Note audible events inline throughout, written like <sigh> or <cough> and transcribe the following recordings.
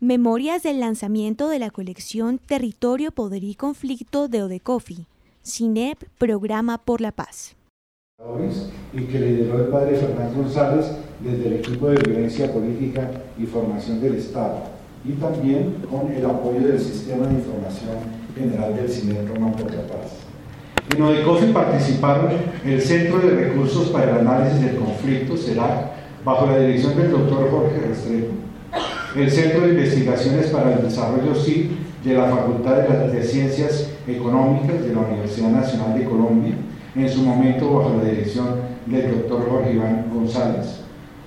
Memorias del lanzamiento de la colección Territorio, Poder y Conflicto de Odecofi, CINEP, Programa por la Paz. Y que lideró el padre Fernando González desde el equipo de violencia política y formación del Estado, y también con el apoyo del Sistema de Información General del CINEP Programa por la Paz. En Odecofi participaron el Centro de Recursos para el Análisis del Conflicto, CERAC, bajo la dirección del doctor Jorge Restrepo, el Centro de Investigaciones para el Desarrollo CID de la Facultad de, Ciencias Económicas de la Universidad Nacional de Colombia, en su momento bajo la dirección del doctor Jorge Iván González.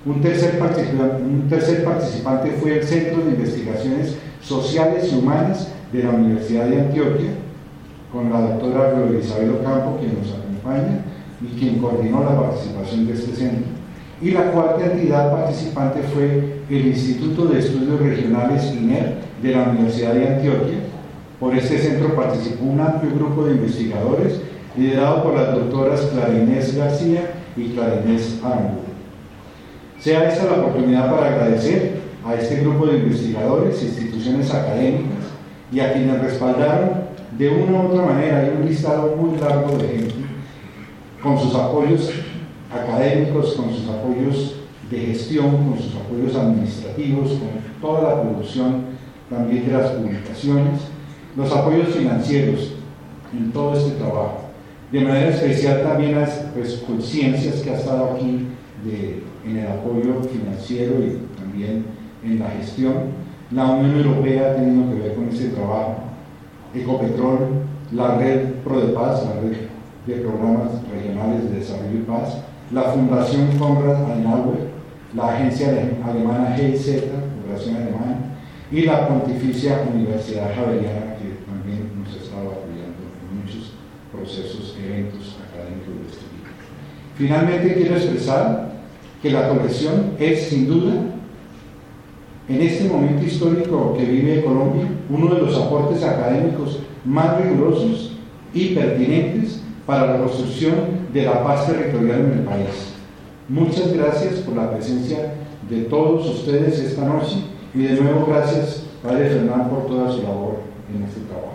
Un tercer, participante fue el Centro de Investigaciones Sociales y Humanas de la Universidad de Antioquia, con la doctora Flor Isabel Ocampo, quien nos acompaña y quien coordinó la participación de este centro y la cuarta entidad participante fue el Instituto de Estudios Regionales INER de la Universidad de Antioquia. Por este centro participó un amplio grupo de investigadores liderado por las doctoras Clara Inés García y Clara Inés Arango. Sea esta la oportunidad para agradecer a este grupo de investigadores, instituciones académicas y a quienes respaldaron de una u otra manera, hay un listado muy largo de gente, con sus apoyos académicos, con sus apoyos de gestión, con sus apoyos administrativos, con toda la producción también de las publicaciones, los apoyos financieros en todo este trabajo. De manera especial también las pues, conciencias que ha estado aquí en el apoyo financiero y también en la gestión. La Unión Europea ha tenido que ver con este trabajo. Ecopetrol, la red Pro de Paz, la red de programas regionales de desarrollo y paz, la Fundación Konrad Adenauer, la agencia alemana GIZ, Fundación Alemana, y la Pontificia Universidad Javeriana, que también nos ha estado apoyando en muchos procesos, eventos académicos de este tipo. Finalmente, quiero expresar que la colección es, sin duda, en este momento histórico que vive Colombia, uno de los aportes académicos más rigurosos y pertinentes para la construcción de la paz territorial en el país. Muchas gracias por la presencia de todos ustedes esta noche y de nuevo gracias, Padre Fernán, por toda su labor en este trabajo.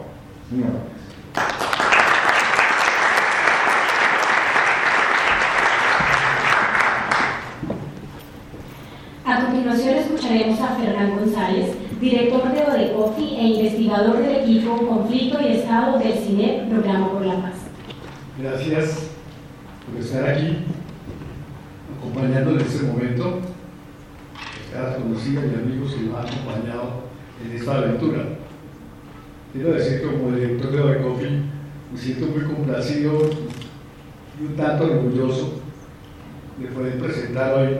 A continuación escucharemos a Fernán González, director de ODECOFI e investigador del equipo Conflicto y Estado del CINEP, Programa por la Paz. Gracias por estar aquí, acompañándonos en este momento, las conocidas y amigos que nos han acompañado en esta aventura. Quiero decir como director de Bacofi, me siento muy complacido y un tanto orgulloso de poder presentar hoy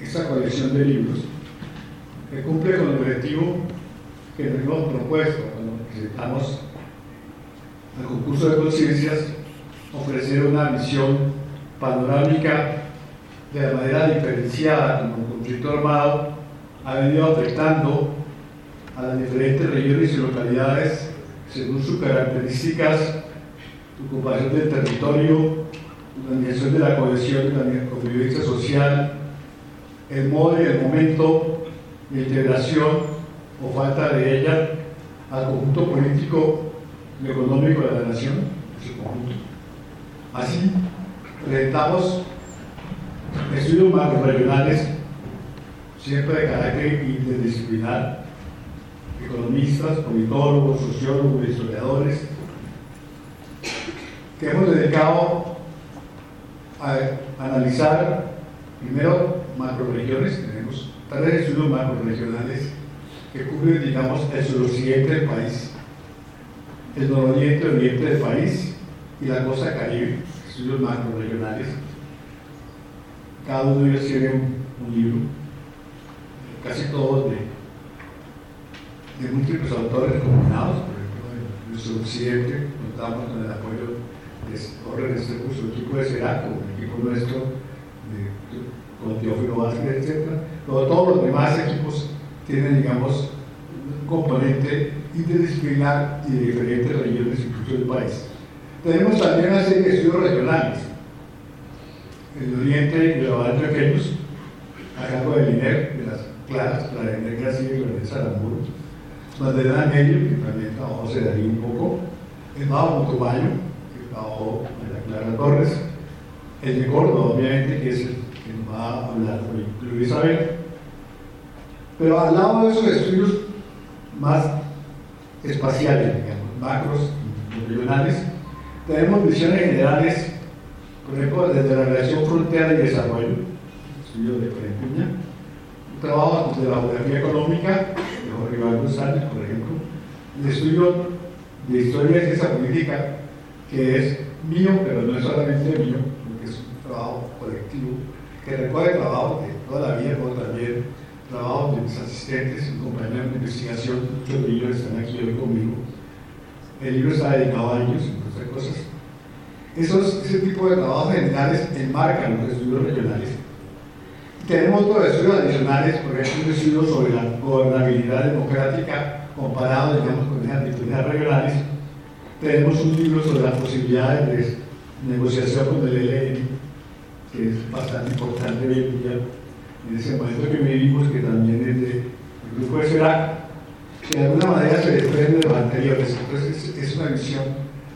esta colección de libros que cumple con el objetivo que nos hemos propuesto cuando presentamos el concurso de conciencias ofrecer una visión panorámica de la manera diferenciada como el conflicto armado ha venido afectando a las diferentes regiones y localidades según sus características, ocupación del territorio, organización de la cohesión y la convivencia social, el modo y el momento de integración o falta de ella al conjunto político y económico de la nación en su conjunto. Así, presentamos estudios macro-regionales, siempre de carácter interdisciplinar, economistas, politólogos, sociólogos, historiadores, que hemos dedicado a analizar primero macroregiones, tenemos tres estudios macro-regionales que cubren, digamos, el suroccidente del país, el nororiente y oriente del país, y la costa caribe, estudios macro regionales. Cada uno de ellos tiene un, libro, casi todos de, de múltiples autores combinados, por ejemplo, en nuestro occidente contamos con el apoyo de Jorge Restrepo, su equipo de Seraco, el equipo nuestro, de, con Teófilo Vázquez, etc. Pero todos los demás equipos tienen, digamos, un componente interdisciplinar y de diferentes regiones incluso del país. Tenemos también una serie de estudios regionales. El Oriente y el Levante pequeños, a cargo del INER, de las claras, la de García y de Saramburu, Magdalena Medio, que también trabajó se daría un poco, el Mao Montomayo, que trabajó en la Clara Torres, el de Córdoba, obviamente, que es el que nos va a hablar hoy, Luis Isabel. Pero al lado de esos estudios más espaciales, digamos, macros regionales, tenemos visiones generales, por ejemplo, desde la relación frontera y desarrollo, estudio de Perecuña, un trabajo de la geografía económica, de Jorge Iván González, por ejemplo, el estudio de historia de ciencia política, que es mío, pero no es solamente mío, porque es un trabajo colectivo, que recoge trabajo de toda la vida, pero también trabajo de mis asistentes y compañeros de investigación, muchos de ellos están aquí hoy conmigo. El libro está dedicado a ellos, otras cosas. Esos, ese tipo de trabajos generales enmarcan los estudios regionales. Tenemos otros estudios adicionales, por ejemplo, un estudio sobre la gobernabilidad democrática comparado, digamos, con las disciplinas regionales. Tenemos un libro sobre las posibilidades de negociación con el ELN, que es bastante importante hoy en día, en ese momento que vivimos, que también es del grupo de CERAC, de alguna manera se desprende de los anteriores. Entonces, es una visión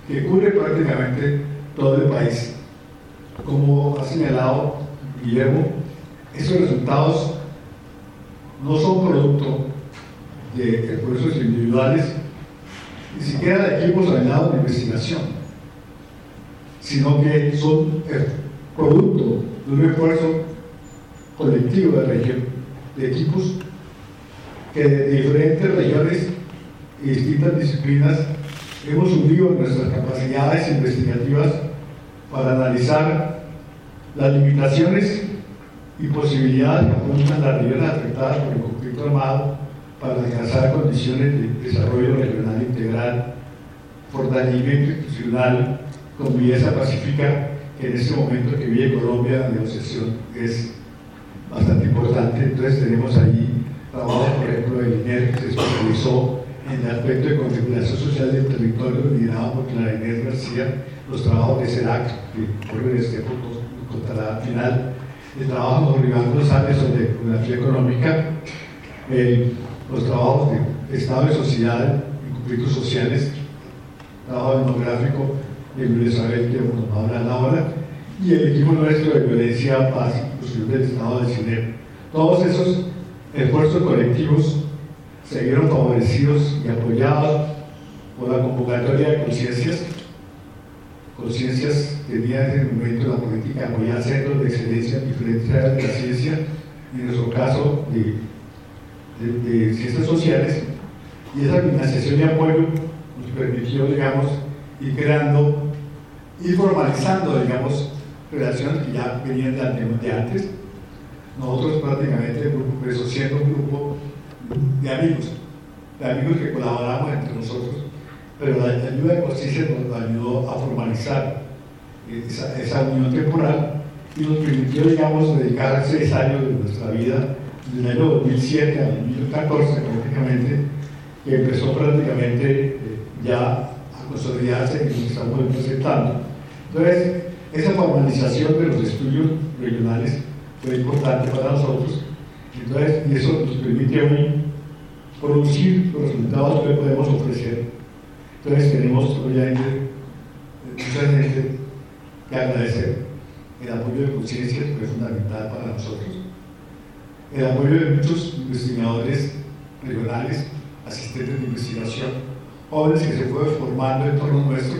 que cubre prácticamente todo el país. Como ha señalado Guillermo, esos resultados no son producto de esfuerzos individuales, ni siquiera de equipos aislados de investigación, sino que son producto de un esfuerzo colectivo de, región, de equipos que de diferentes regiones y distintas disciplinas hemos unido nuestras capacidades investigativas para analizar las limitaciones y posibilidades que apuntan las regiones afectadas por el conflicto armado para alcanzar condiciones de desarrollo regional integral, fortalecimiento institucional, convivencia pacífica, que en este momento que vive Colombia la negociación es bastante importante. Entonces tenemos ahí trabajo, por ejemplo, de INER, que se especializó en el aspecto de configuración social del territorio, liderado por Clara Inés García, los trabajos de CERAC, que por este punto contará al final, el trabajo de Iván González sobre geografía económica, el, los trabajos de Estado y sociedad y conflictos sociales, trabajo demográfico de Luis Isabel, que nos a hablar ahora, y el equipo nuestro de violencia, paz inclusión del Estado de Cine. Todos esos esfuerzos colectivos se vieron favorecidos y apoyados por la convocatoria de conciencias, conciencias que tenía en el momento la política apoyar centros de excelencia en diferentes de la ciencia, en nuestro caso de, de, ciencias sociales, y esa financiación y apoyo nos permitió, digamos, ir creando, ir formalizando, digamos, relaciones que ya venían de antes. Nosotros prácticamente, eso siendo un grupo de amigos, de amigos que colaboramos entre nosotros, pero la ayuda de justicia nos ayudó a formalizar esa, esa, unión temporal y nos permitió, digamos, dedicar seis años de nuestra vida, desde el año 2007 al 2014 prácticamente, que empezó prácticamente eh, ya a consolidarse y nos estamos presentando. Entonces, esa formalización de los estudios regionales importante para nosotros. Entonces, y eso nos permite hoy producir los resultados que podemos ofrecer. Entonces, tenemos obviamente mucha gente que agradecer. El apoyo de conciencia fue fundamental para nosotros. El apoyo de muchos investigadores regionales, asistentes de investigación, jóvenes que se fueron formando en torno nuestro,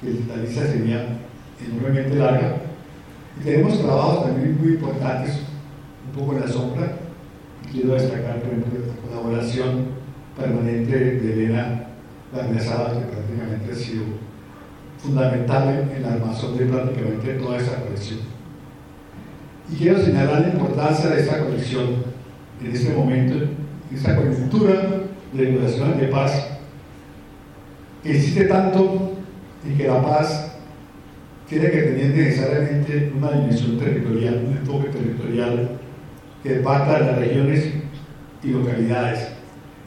que la lista sería enormemente larga. Y tenemos trabajos también muy importantes, un poco en la sombra. Quiero destacar, por ejemplo, la colaboración permanente de Elena Larmezada, que prácticamente ha sido fundamental en la armazón de prácticamente toda esta colección. Y quiero señalar la importancia de esta colección en este momento, en esta coyuntura de negociaciones de paz, que existe tanto y que la paz tiene que tener necesariamente una dimensión territorial, un enfoque territorial que parta de las regiones y localidades.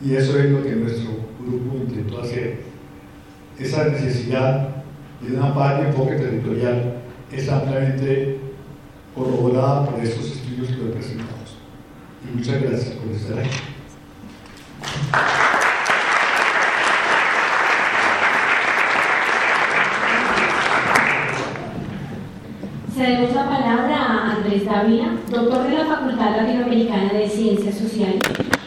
Y eso es lo que nuestro grupo intentó hacer. Esa necesidad de una paz de enfoque territorial es ampliamente corroborada por estos estudios que presentamos. y muchas gracias por estar aquí. Cedemos la palabra doctor de la Facultad Latinoamericana de Ciencias Sociales,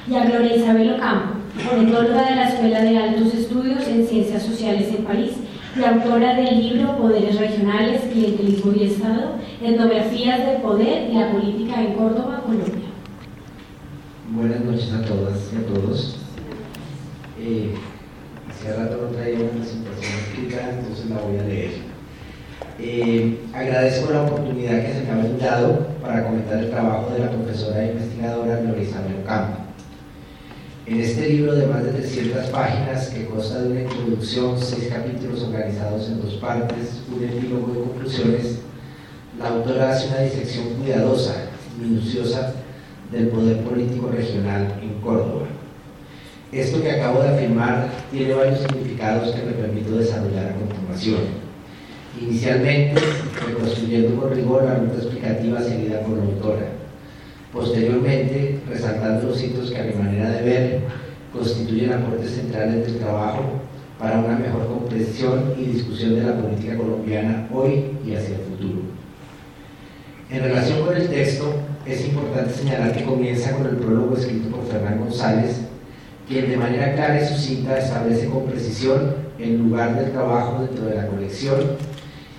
y a Gloria Isabel Ocampo, monitora de la Escuela de Altos Estudios en Ciencias Sociales en París y autora del libro Poderes Regionales, Clientelismo y Estado, etnografías del poder y la política en Córdoba, Colombia. Buenas noches a todas y a todos. Eh, hace rato no traía una presentación escrita, entonces la voy a leer. Eh, agradezco la oportunidad que se me ha brindado para comentar el trabajo de la profesora e investigadora Gloria Isabel. En este libro de más de 300 páginas, que consta de una introducción, seis capítulos organizados en dos partes, un epílogo de conclusiones, la autora hace una disección cuidadosa, minuciosa, del poder político regional en Córdoba. Esto que acabo de afirmar tiene varios significados que me permito desarrollar a continuación. Inicialmente, reconstruyendo con rigor la ruta explicativa seguida por la autora Posteriormente, resaltando los hitos que a mi manera de ver constituyen aportes centrales del trabajo para una mejor comprensión y discusión de la política colombiana hoy y hacia el futuro. En relación con el texto, es importante señalar que comienza con el prólogo escrito por Fernán González, quien de manera clara y sucinta establece con precisión el lugar del trabajo dentro de la colección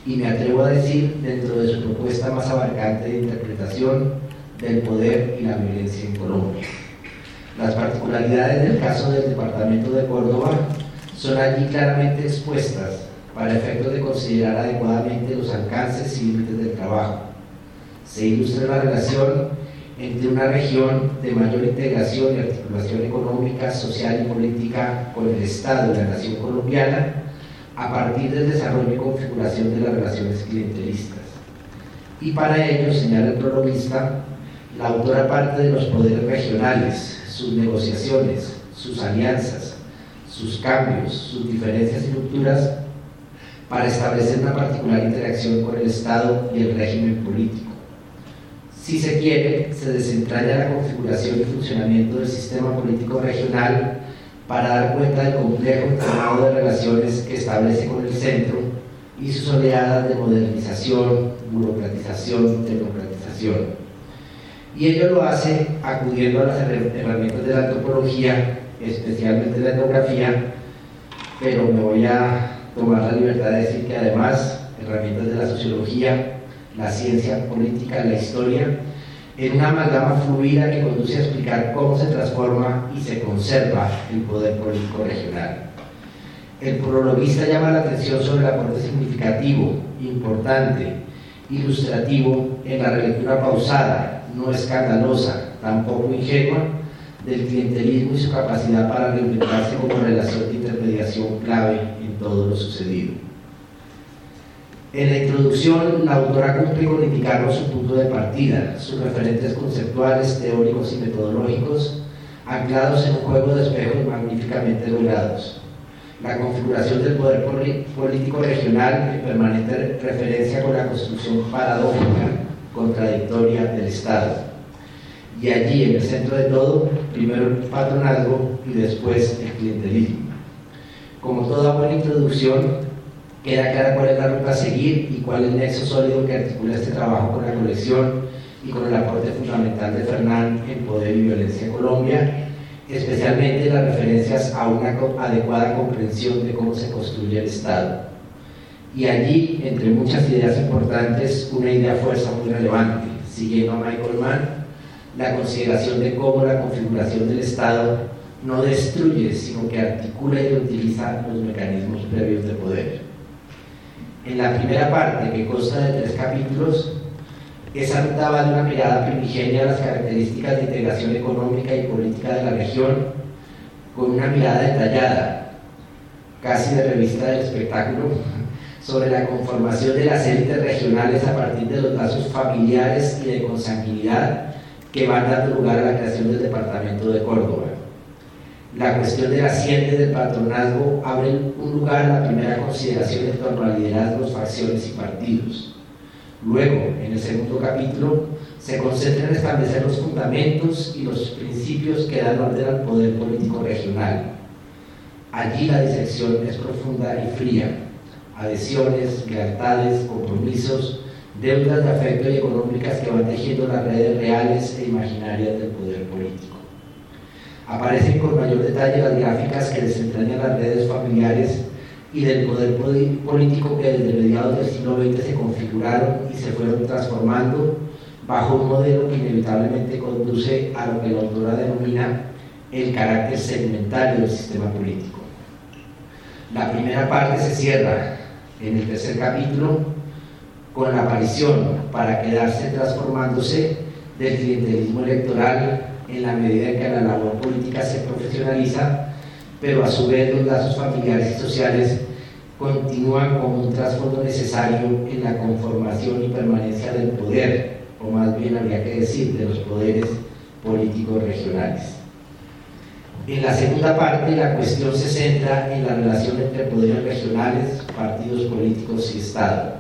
y me atrevo a decir dentro de su propuesta más abarcante de interpretación del poder y la violencia en Colombia. Las particularidades del caso del Departamento de Córdoba son allí claramente expuestas para efectos de considerar adecuadamente los alcances y límites del trabajo. Se ilustra la relación entre una región de mayor integración y articulación económica, social y política con el Estado y la nación colombiana a partir del desarrollo y configuración de las relaciones clientelistas. Y para ello, señala el prologuista, la autora parte de los poderes regionales, sus negociaciones, sus alianzas, sus cambios, sus diferencias y rupturas para establecer una particular interacción con el Estado y el régimen político. Si se quiere, se desentraña la configuración y funcionamiento del sistema político regional para dar cuenta del complejo entramado de relaciones que establece con el centro y sus oleadas de modernización, burocratización, democratización y ello lo hace acudiendo a las herramientas de la antropología, especialmente la etnografía, pero me voy a tomar la libertad de decir que además herramientas de la sociología, la ciencia política, la historia, en una amalgama fluida que conduce a explicar cómo se transforma y se conserva el poder político regional. El prologuista llama la atención sobre el aporte significativo, importante, ilustrativo en la relectura pausada no escandalosa, tampoco ingenua, del clientelismo y su capacidad para reinventarse como relación de intermediación clave en todo lo sucedido. En la introducción, la autora cumple con indicarnos su punto de partida, sus referentes conceptuales, teóricos y metodológicos, anclados en un juego de espejos magníficamente logrados. La configuración del poder político regional en permanente referencia con la construcción paradójica contradictoria del Estado. Y allí, en el centro de todo, primero el patronazgo y después el clientelismo. Como toda buena introducción, queda clara cuál es la ruta a seguir y cuál es el nexo sólido que articula este trabajo con la colección y con el aporte fundamental de Fernán en Poder y Violencia en Colombia, especialmente las referencias a una adecuada comprensión de cómo se construye el Estado y allí, entre muchas ideas importantes, una idea fuerza muy relevante, siguiendo a Michael Mann, la consideración de cómo la configuración del Estado no destruye, sino que articula y utiliza los mecanismos previos de poder. En la primera parte, que consta de tres capítulos, esa ruta va de una mirada primigenia a las características de integración económica y política de la región, con una mirada detallada, casi de revista del espectáculo, sobre la conformación de las élites regionales a partir de los lazos familiares y de consanguinidad que van dando lugar a la creación del departamento de Córdoba. La cuestión de las siete del patronazgo abre un lugar a la primera consideración en torno a liderazgos, facciones y partidos. Luego, en el segundo capítulo, se concentra en establecer los fundamentos y los principios que dan orden al poder político regional. Allí la disección es profunda y fría. Adhesiones, lealtades, compromisos, deudas de afecto y económicas que van tejiendo las redes reales e imaginarias del poder político. Aparecen con mayor detalle las gráficas que desentrañan las redes familiares y del poder político que desde mediados del siglo XX se configuraron y se fueron transformando bajo un modelo que inevitablemente conduce a lo que la autora denomina el carácter segmentario del sistema político. La primera parte se cierra en el tercer capítulo con la aparición, para quedarse transformándose, del clientelismo electoral en la medida en que la labor política se profesionaliza, pero a su vez los lazos familiares y sociales continúan como un trasfondo necesario en la conformación y permanencia del poder, o más bien habría que decir de los poderes políticos regionales. En la segunda parte la cuestión se centra en la relación entre poderes regionales, partidos políticos y Estado.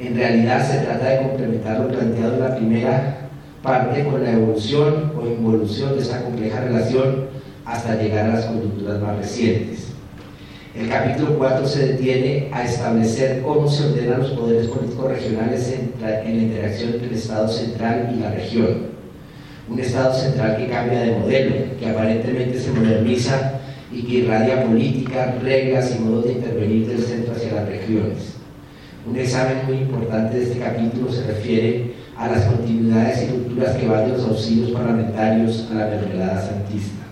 En realidad se trata de complementar lo planteado en la primera parte con la evolución o involución de esa compleja relación hasta llegar a las coyunturas más recientes. El capítulo 4 se detiene a establecer cómo se ordenan los poderes políticos regionales en en la interacción entre el Estado central y la región. Un Estado central que cambia de modelo, que aparentemente se moderniza y que irradia política, reglas y modos de intervenir del centro hacia las regiones. Un examen muy importante de este capítulo se refiere a las continuidades y rupturas que van de los auxilios parlamentarios a la mermelada santista.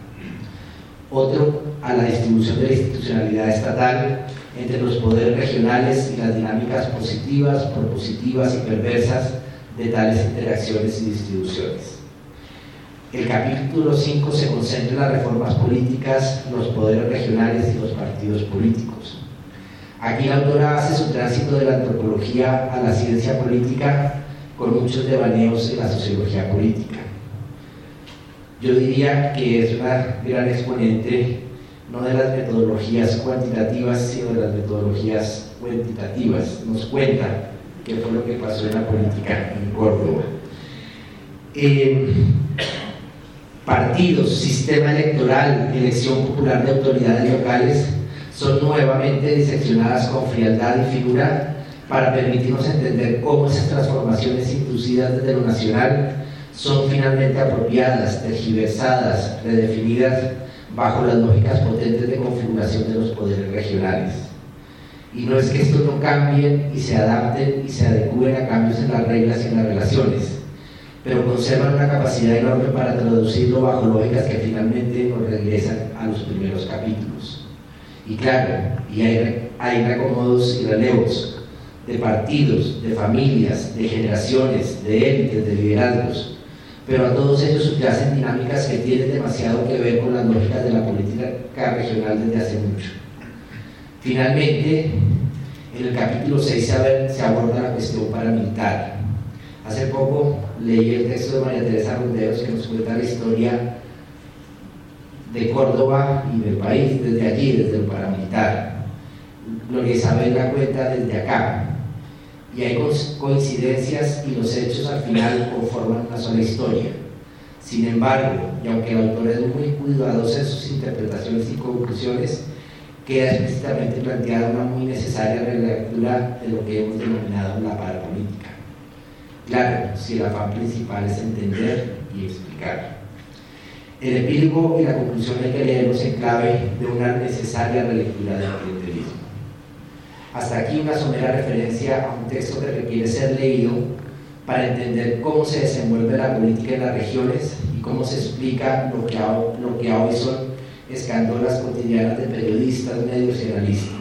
Otro a la distribución de la institucionalidad estatal entre los poderes regionales y las dinámicas positivas, propositivas y perversas de tales interacciones y distribuciones. El capítulo 5 se concentra en las reformas políticas, los poderes regionales y los partidos políticos. Aquí la autora hace su tránsito de la antropología a la ciencia política con muchos devaneos en la sociología política. Yo diría que es una gran exponente no de las metodologías cuantitativas, sino de las metodologías cuantitativas. Nos cuenta qué fue lo que pasó en la política en Córdoba. Eh, partidos, sistema electoral, elección popular de autoridades locales son nuevamente diseccionadas con frialdad y figura para permitirnos entender cómo esas transformaciones inducidas desde lo nacional son finalmente apropiadas, tergiversadas, redefinidas bajo las lógicas potentes de configuración de los poderes regionales. Y no es que estos no cambien y se adapten y se adecúen a cambios en las reglas y en las relaciones, pero conservan una capacidad enorme para traducirlo bajo lógicas que finalmente nos regresan a los primeros capítulos. Y claro, y hay, hay recomodos y relevos de partidos, de familias, de generaciones, de élites, de liderazgos, pero a todos ellos subyacen dinámicas que tienen demasiado que ver con las lógicas de la política regional desde hace mucho. Finalmente, en el capítulo 6 se aborda la cuestión paramilitar. Hace poco leí el texto de María Teresa Ronderos que nos cuenta la historia de Córdoba y del país desde allí, desde el paramilitar. Gloria Isabel la cuenta desde acá, y hay coincidencias y los hechos al final conforman una sola historia. Sin embargo, y aunque el autor es muy cuidadoso en sus interpretaciones y conclusiones, queda explícitamente planteada una muy necesaria relectura de lo que hemos denominado la parapolítica. Claro, si el afán principal es entender y explicar. El epílogo y la conclusión hay que leerlos en clave de una necesaria relectura del clientelismo. Hasta aquí una somera referencia a un texto que requiere ser leído para entender cómo se desenvuelve la política en las regiones y cómo se explica lo que, lo que hoy son escándalos cotidianas de periodistas, medios y analistas.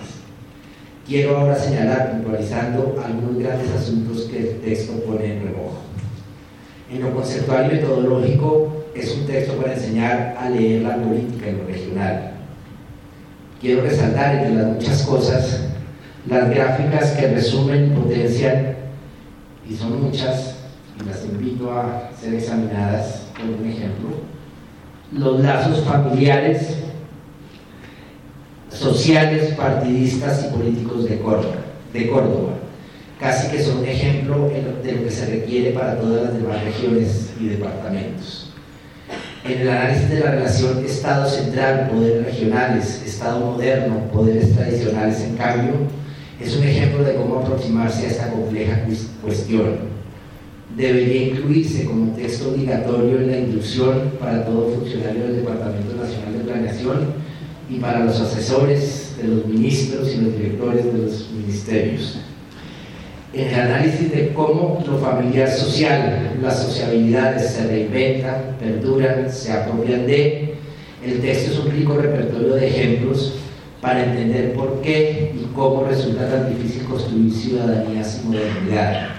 Quiero ahora señalar, puntualizando, algunos grandes asuntos que el texto pone en remojo. En lo conceptual y metodológico, es un texto para enseñar a leer la política en lo regional. Quiero resaltar, entre las muchas cosas, las gráficas que resumen, potencian, y son muchas, y las invito a ser examinadas por un ejemplo, los lazos familiares, sociales, partidistas y políticos de Córdoba. De Córdoba. casi que son un ejemplo de lo que se requiere para todas las demás regiones y departamentos. En el análisis de la relación Estado central, poderes regionales, Estado moderno, poderes tradicionales, en cambio, es un ejemplo de cómo aproximarse a esta compleja cuestión. Debería incluirse como texto obligatorio en la inducción para todo funcionario del Departamento Nacional de Planeación y para los asesores de los ministros y los directores de los ministerios en el análisis de cómo lo familiar social, las sociabilidades se reinventan, perduran, se apropian de. El texto es un rico repertorio de ejemplos para entender por qué y cómo resulta tan difícil construir ciudadanías y modernidad.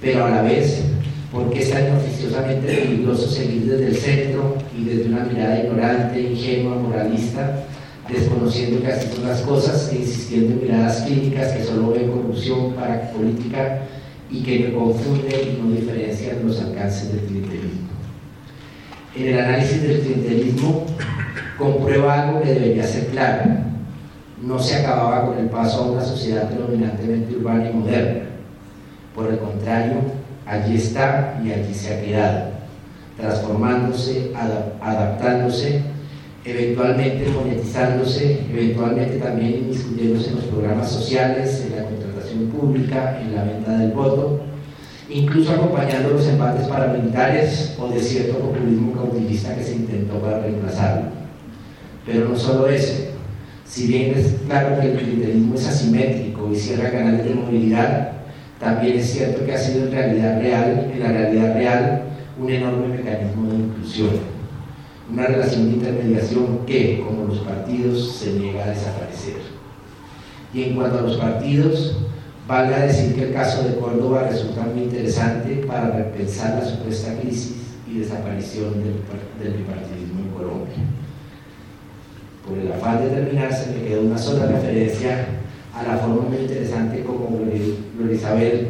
Pero a la vez, por qué es tan oficiosamente peligroso seguir desde el centro y desde una mirada ignorante, ingenua, moralista, desconociendo que así son las cosas e insistiendo en miradas clínicas que solo ven corrupción para política y que me confunden y no diferencian los alcances del clientelismo. En el análisis del clientelismo comprueba algo que debería ser claro. No se acababa con el paso a una sociedad predominantemente urbana y moderna. Por el contrario, allí está y allí se ha quedado, transformándose, adaptándose eventualmente monetizándose, eventualmente también inmiscuyéndose en los programas sociales, en la contratación pública, en la venta del voto, incluso acompañando los embates paramilitares o de cierto populismo cautivista que se intentó para reemplazarlo. Pero no solo eso, si bien es claro que el clientelismo es asimétrico y cierra canales de movilidad, también es cierto que ha sido en realidad real, en la realidad real, un enorme mecanismo de inclusión una relación de intermediación que, como los partidos, se niega a desaparecer. Y en cuanto a los partidos, valga decir que el caso de Córdoba resulta muy interesante para repensar la supuesta crisis y desaparición del, bipartidismo en Colombia. Por el afán de terminarse, me quedó una sola referencia a la forma muy interesante como Isabel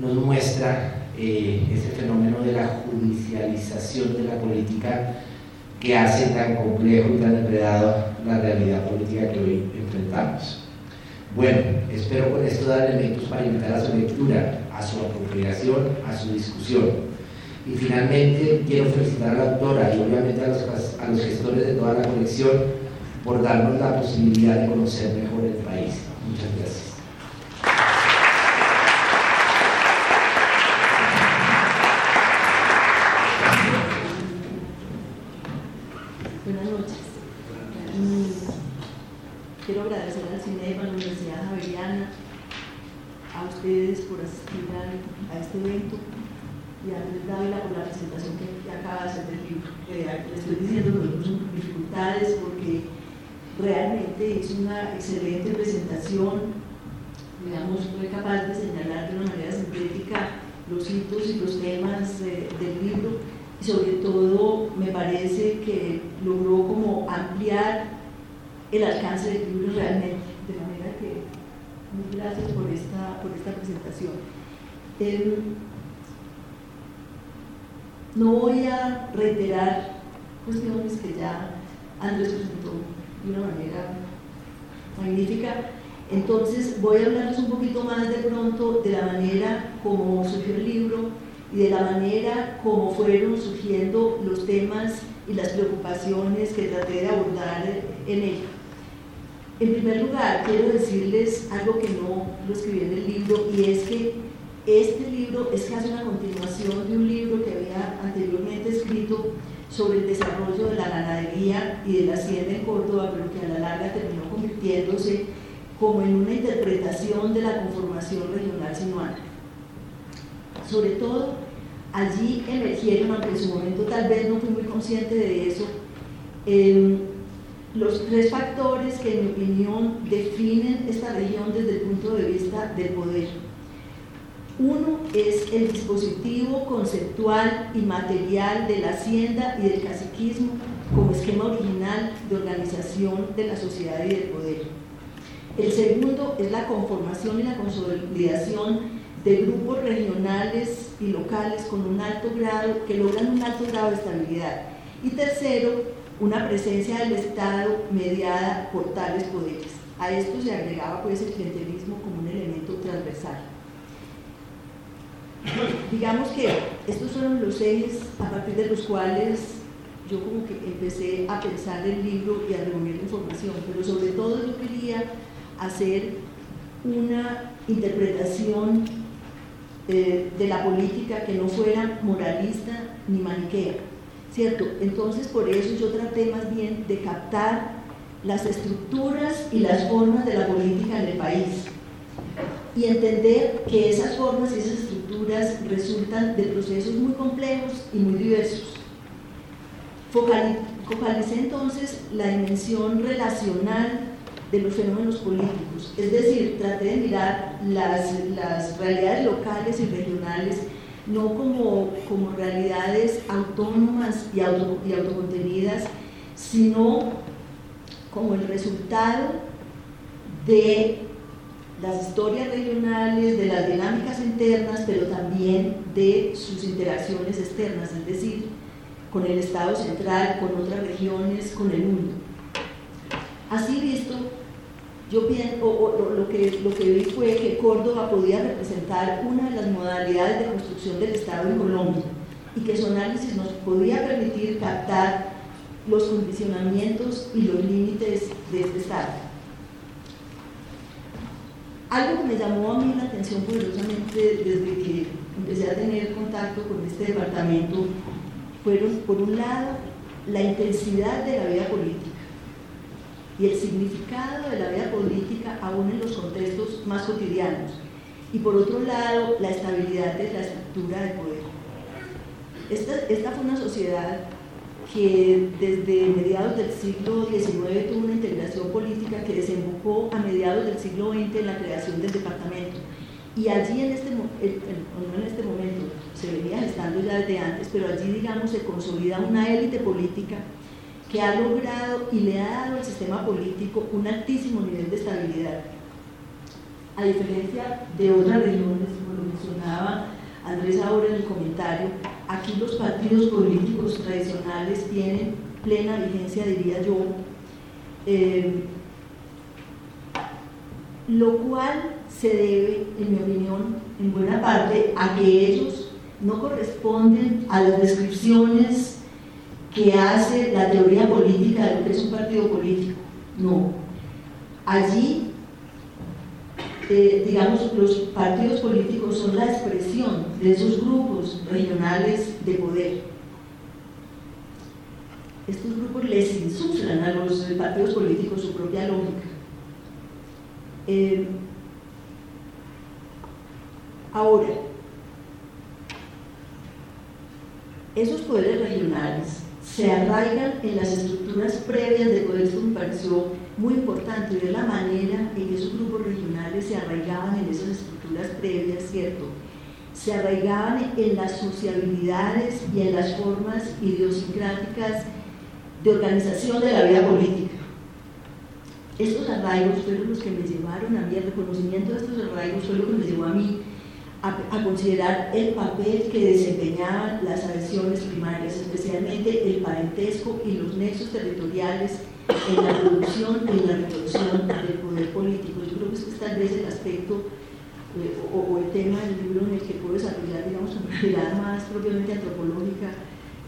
nos muestra eh, ese fenómeno de la judicialización de la política que hace tan complejo y tan enredado la realidad política que hoy enfrentamos. Bueno, espero con esto dar elementos para invitar a su lectura, a su apropiación, a su discusión. Y finalmente quiero felicitar a la autora y obviamente a los, a los gestores de toda la colección por darnos la posibilidad de conocer mejor el país. Muchas gracias. por asistir a, este evento y a Andrés Dávila por la presentación que, acaba de hacer del libro. Eh, le estoy diciendo que son dificultades porque realmente es una excelente presentación, digamos, fue capaz de señalar de una manera sintética los hitos y los temas eh, del libro y sobre todo me parece que logró como ampliar el alcance del libro realmente, de manera que gracias por esta, por esta presentación. Em, no voy a reiterar cuestiones que ya Andrés presentó de una manera magnífica. Entonces voy a hablarles un poquito más de pronto de la manera como surgió el libro y de la manera como fueron surgiendo los temas y las preocupaciones que traté de abordar en él. En primer lugar, quiero decirles algo que no lo escribí en el libro y es que este libro es casi una continuación de un libro que había anteriormente escrito sobre el desarrollo de la ganadería y de la hacienda en Córdoba, pero que a la larga terminó convirtiéndose como en una interpretación de la conformación regional sinuana. Sobre todo, allí emergieron, aunque en su momento tal vez no fui muy consciente de eso, los tres factores que en mi opinión definen esta región desde el punto de vista del poder. Uno es el dispositivo conceptual y material de la hacienda y del caciquismo como esquema original de organización de la sociedad y del poder. El segundo es la conformación y la consolidación de grupos regionales y locales con un alto grado, que logran un alto grado de estabilidad. Y tercero, una presencia del Estado mediada por tales poderes. A esto se agregaba pues el clientelismo como un elemento transversal. Digamos que estos fueron los ejes a partir de los cuales yo como que empecé a pensar el libro y a reunir información, pero sobre todo yo quería hacer una interpretación eh, de la política que no fuera moralista ni maniquea, ¿cierto? Entonces por eso yo traté más bien de captar las estructuras y las formas de la política en el país y entender que esas formas y esas estructuras resultan de procesos muy complejos y muy diversos. Focalicé entonces la dimensión relacional de los fenómenos políticos, es decir, traté de mirar las, las realidades locales y regionales no como, como realidades autónomas y, auto, y autocontenidas, sino como el resultado de las historias regionales, de las dinámicas internas, pero también de sus interacciones externas, es decir, con el Estado central, con otras regiones, con el mundo. Así visto, yo pienso, o, lo, que, lo que vi fue que Córdoba podía representar una de las modalidades de construcción del Estado en Colombia y que su análisis nos podía permitir captar los condicionamientos y los límites de este Estado. Algo que me llamó a mí la atención poderosamente desde que empecé a tener contacto con este departamento fueron, por un lado, la intensidad de la vida política y el significado de la vida política aún en los contextos más cotidianos. Y por otro lado, la estabilidad de la estructura de poder. Esta, esta fue una sociedad que desde mediados del siglo XIX tuvo una integración política que desembocó a mediados del siglo XX en la creación del departamento. Y allí en este, en este momento, se venía gestando ya desde antes, pero allí digamos se consolida una élite política que ha logrado y le ha dado al sistema político un altísimo nivel de estabilidad. A diferencia de otras regiones, como lo mencionaba Andrés ahora en el comentario, aquí los partidos políticos tradicionales tienen plena vigencia, diría yo, eh, lo cual se debe, en mi opinión, en buena parte a que ellos no corresponden a las descripciones que hace la teoría política de lo que es un partido político. No. Allí eh, digamos, los partidos políticos son la expresión de esos grupos regionales de poder. Estos grupos les insuflan a los partidos políticos su propia lógica. Eh, ahora, esos poderes regionales se arraigan en las estructuras previas de poder, pareció muy importante, ver la manera en que esos grupos regionales se arraigaban en esas estructuras previas, ¿cierto? Se arraigaban en las sociabilidades y en las formas idiosincráticas de organización de la vida política. Estos arraigos fueron los que me llevaron a mí, el reconocimiento de estos arraigos fue lo que me llevó a mí a, considerar el papel que desempeñaban las adhesiones primarias, especialmente el parentesco y los nexos territoriales en la producción y en la reproducción del poder político. Yo creo que este es tal vez el aspecto eh, o, el tema del libro en el que puedo desarrollar, digamos, una mirada más propiamente antropológica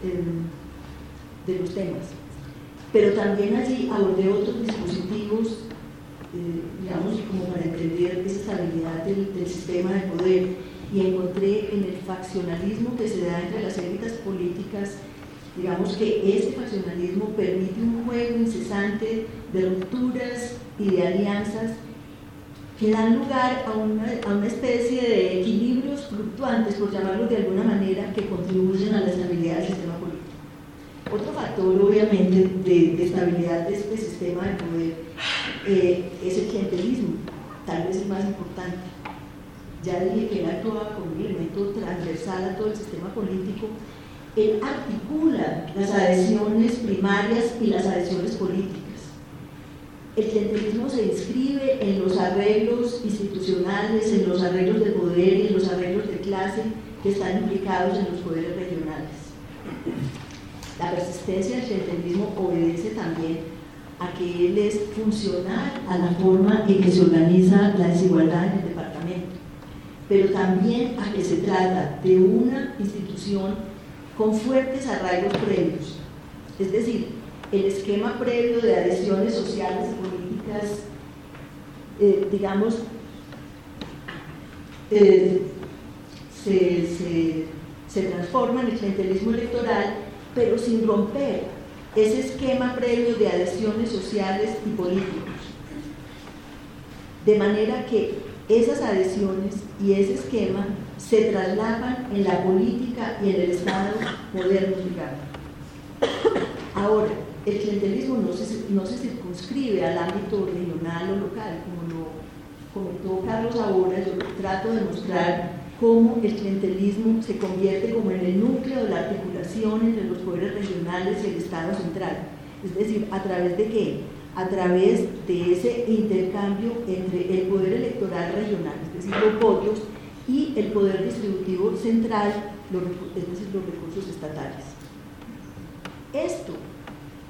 em, de los temas. Pero también allí abordé otros dispositivos, eh, digamos, como para entender esa estabilidad del, del sistema de poder y encontré en el faccionalismo que se da entre las élites políticas Digamos que ese faccionalismo permite un juego incesante de rupturas y de alianzas que dan lugar a una, a una, especie de equilibrios fluctuantes, por llamarlos de alguna manera, que contribuyen a la estabilidad del sistema político. Otro factor, obviamente, de, estabilidad de este sistema de poder eh, es el clientelismo, tal vez el más importante. Ya dije que él actuaba como un elemento transversal a todo el sistema político él articula las adhesiones primarias y las adhesiones políticas. El clientelismo se inscribe en los arreglos institucionales, en los arreglos de poder y en los arreglos de clase que están implicados en los poderes regionales. La persistencia del clientelismo obedece también a que él es funcional a la forma en que se organiza la desigualdad en el departamento. pero también a que se trata de una institución con fuertes arraigos previos. Es decir, el esquema previo de adhesiones sociales y políticas, eh, digamos, eh, se, se transforma en el clientelismo electoral, pero sin romper ese esquema previo de adhesiones sociales y políticas. De manera que esas adhesiones y ese esquema se traslapan en la política y en el Estado moderno Ahora, el clientelismo no se, no se circunscribe al ámbito regional o local, como lo comentó Carlos ahora, yo trato de mostrar cómo el clientelismo se convierte como en el núcleo de la articulación entre los poderes regionales y el Estado central. Es decir, ¿a través de qué? A través de ese intercambio entre el poder electoral regional, es decir, los votos, y el poder distributivo central, es decir, los recursos estatales. Esto,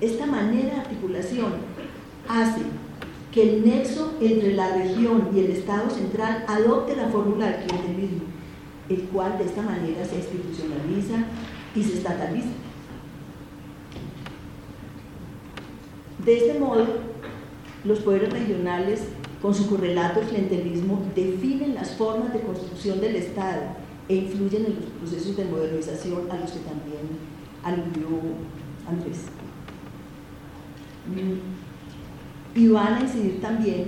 esta manera de articulación, hace que el nexo entre la región y el Estado central adopte la fórmula del clientelismo el cual de esta manera se institucionaliza y se estataliza. De este modo, los poderes regionales, con su correlato clientelismo, definen las formas de construcción del Estado e influyen en los procesos de modernización a los que también aludió Andrés. Y van a incidir también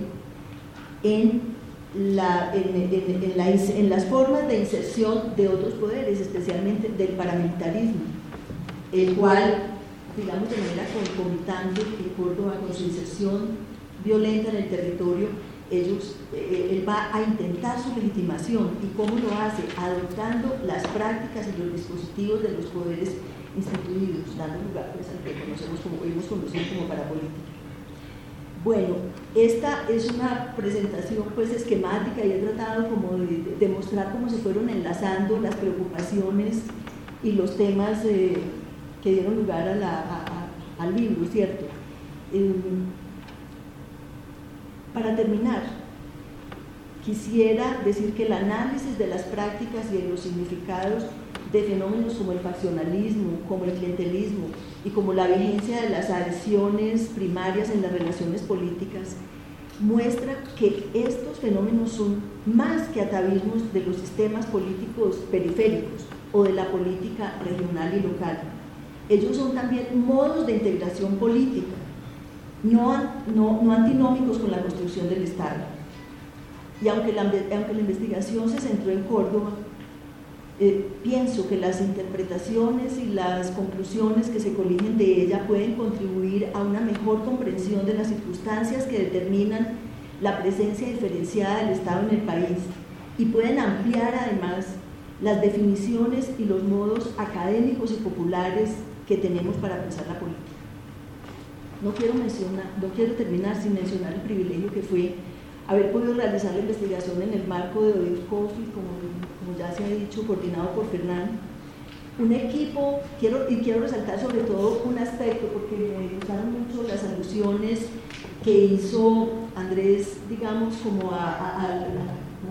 en la, en, las formas de inserción de otros poderes, especialmente del paramilitarismo, el cual, digamos de manera concomitante en Córdoba con su inserción violenta en el territorio, ellos, eh, él va a intentar su legitimación y cómo lo hace, adoptando las prácticas y los dispositivos de los poderes instituidos, dando lugar pues, a lo que conocemos como, hemos conocido como parapolítica. Bueno, esta es una presentación pues esquemática y he tratado como de demostrar cómo se fueron enlazando las preocupaciones y los temas eh, que dieron lugar al libro, ¿cierto? Em, para terminar, quisiera decir que el análisis de las prácticas y de los significados de fenómenos como el faccionalismo, como el clientelismo y como la vigencia de las adhesiones primarias en las relaciones políticas, muestra que estos fenómenos son más que atavismos de los sistemas políticos periféricos o de la política regional y local. Ellos son también modos de integración política, no, no, antinómicos con la construcción del Estado. Y aunque la, aunque la investigación se centró en Córdoba, eh, pienso que las interpretaciones y las conclusiones que se coligen de ella pueden contribuir a una mejor comprensión de las circunstancias que determinan la presencia diferenciada del Estado en el país y pueden ampliar además las definiciones y los modos académicos y populares que tenemos para pensar la política. No quiero, mencionar, no quiero terminar sin mencionar el privilegio que fue haber podido realizar la investigación en el marco de Odile Coffee, como ya se ha dicho, coordinado por Fernán. Un equipo, quiero, y quiero resaltar sobre todo un aspecto, porque me gustaron mucho las alusiones que hizo Andrés, digamos, como a,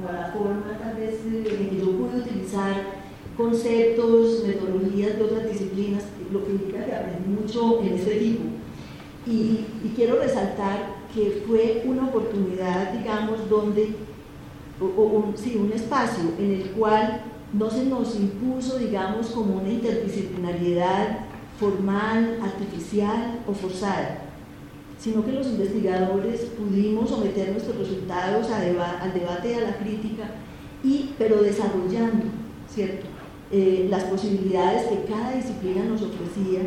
la forma tal vez en que yo pude utilizar conceptos, metodologías de otras disciplinas, lo que indica que aprendí mucho en este equipo. Y, quiero resaltar que fue una oportunidad, digamos, donde un, sí, un espacio en el cual no se nos impuso, digamos, como una interdisciplinariedad formal, artificial o forzada, sino que los investigadores pudimos someter nuestros resultados al debate y a la crítica, y, pero desarrollando ¿cierto? Eh, las posibilidades que cada disciplina nos ofrecía,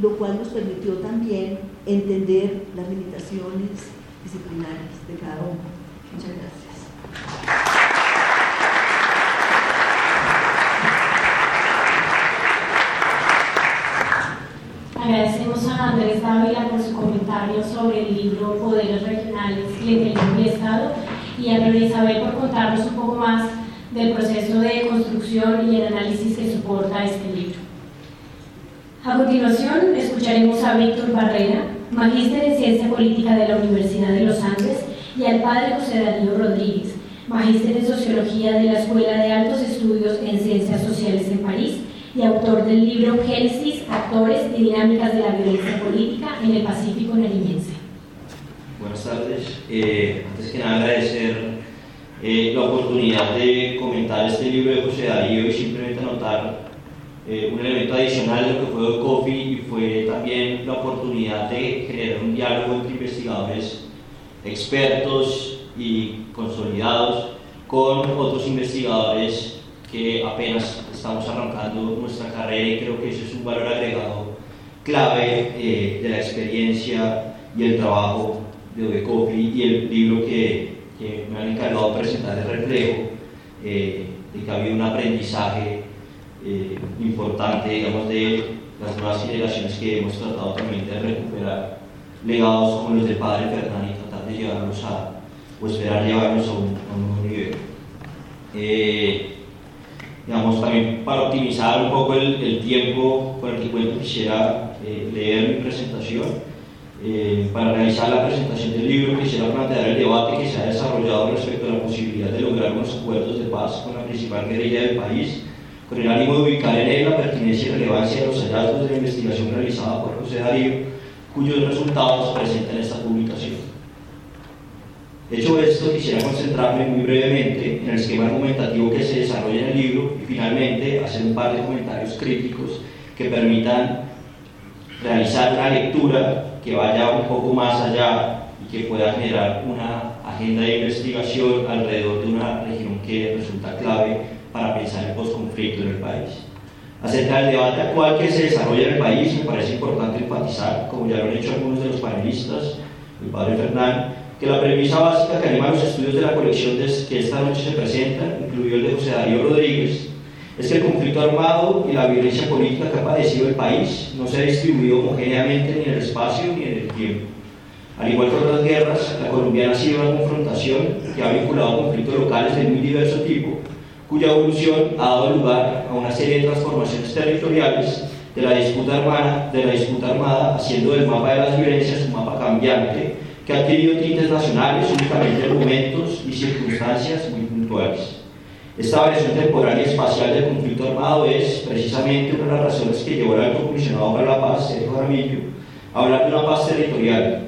lo cual nos permitió también entender las limitaciones disciplinarias de cada uno. Muchas gracias. Agradecemos a Andrés Dávila por su comentario sobre el libro Poderes Regionales y el Estado y a Gloria Isabel por contarnos un poco más del proceso de construcción y el análisis que soporta este libro. A continuación, escucharemos a Víctor Barrera, magíster en Ciencia Política de la Universidad de los Andes, y al padre José Darío Rodríguez, magíster en Sociología de la Escuela de Altos Estudios en Ciencias Sociales en París y autor del libro Génesis, Actores y Dinámicas de la Violencia Política en el Pacífico nariñense. Buenas tardes. Eh, antes que nada agradecer eh, la oportunidad de comentar este libro de José Darío y simplemente anotar eh, un elemento adicional de lo que fue COFI y fue también la oportunidad de generar un diálogo entre investigadores expertos y consolidados con otros investigadores que apenas estamos arrancando nuestra carrera y creo que eso es un valor agregado clave eh, de la experiencia y el trabajo de ODECOFI y el libro que, que, me han encargado de presentar el reflejo eh, de que había un aprendizaje eh, importante, digamos, de las nuevas generaciones que hemos tratado también de recuperar legados como los del padre Fernando y tratar de llevarlos a, o esperar llevarlos a un, nuevo nivel. Eh, digamos, también para optimizar un poco el, tiempo con el que cuento, quisiera eh, leer mi presentación. para realizar la presentación del libro quisiera plantear el debate que se ha desarrollado respecto a la posibilidad de lograr unos acuerdos de paz con la principal guerrilla del país con el ánimo de ubicar en él la pertinencia y relevancia de los hallazgos de la investigación realizada por José Darío, cuyos resultados presentan esta publicación. Hecho esto, quisiera concentrarme muy brevemente en el esquema argumentativo que se desarrolla en el libro y finalmente hacer un par de comentarios críticos que permitan realizar una lectura que vaya un poco más allá y que pueda generar una agenda de investigación alrededor de una región que resulta clave para pensar el posconflicto en el país. Acerca del debate actual que se desarrolla en el país, me parece importante enfatizar, como ya lo han hecho algunos de los panelistas, el padre Fernán, que la premisa básica que anima los estudios de la colección que esta noche se presenta, incluido el de José Darío Rodríguez, es que el conflicto armado y la violencia política que ha padecido el país no se ha distribuido homogéneamente ni en el espacio ni en el tiempo. Al igual que otras guerras, la colombiana ha sido una confrontación que ha vinculado conflictos locales de muy diverso tipo, cuya evolución ha dado lugar a una serie de transformaciones territoriales de la disputa armada, de la disputa armada haciendo del mapa de las violencias un mapa cambiante que ha adquirido tintes nacionales únicamente en momentos y circunstancias muy puntuales. Esta variación temporal y espacial del conflicto armado es precisamente una de las razones que llevó al comisionado para la paz, Sergio Jaramillo, a hablar de una paz territorial,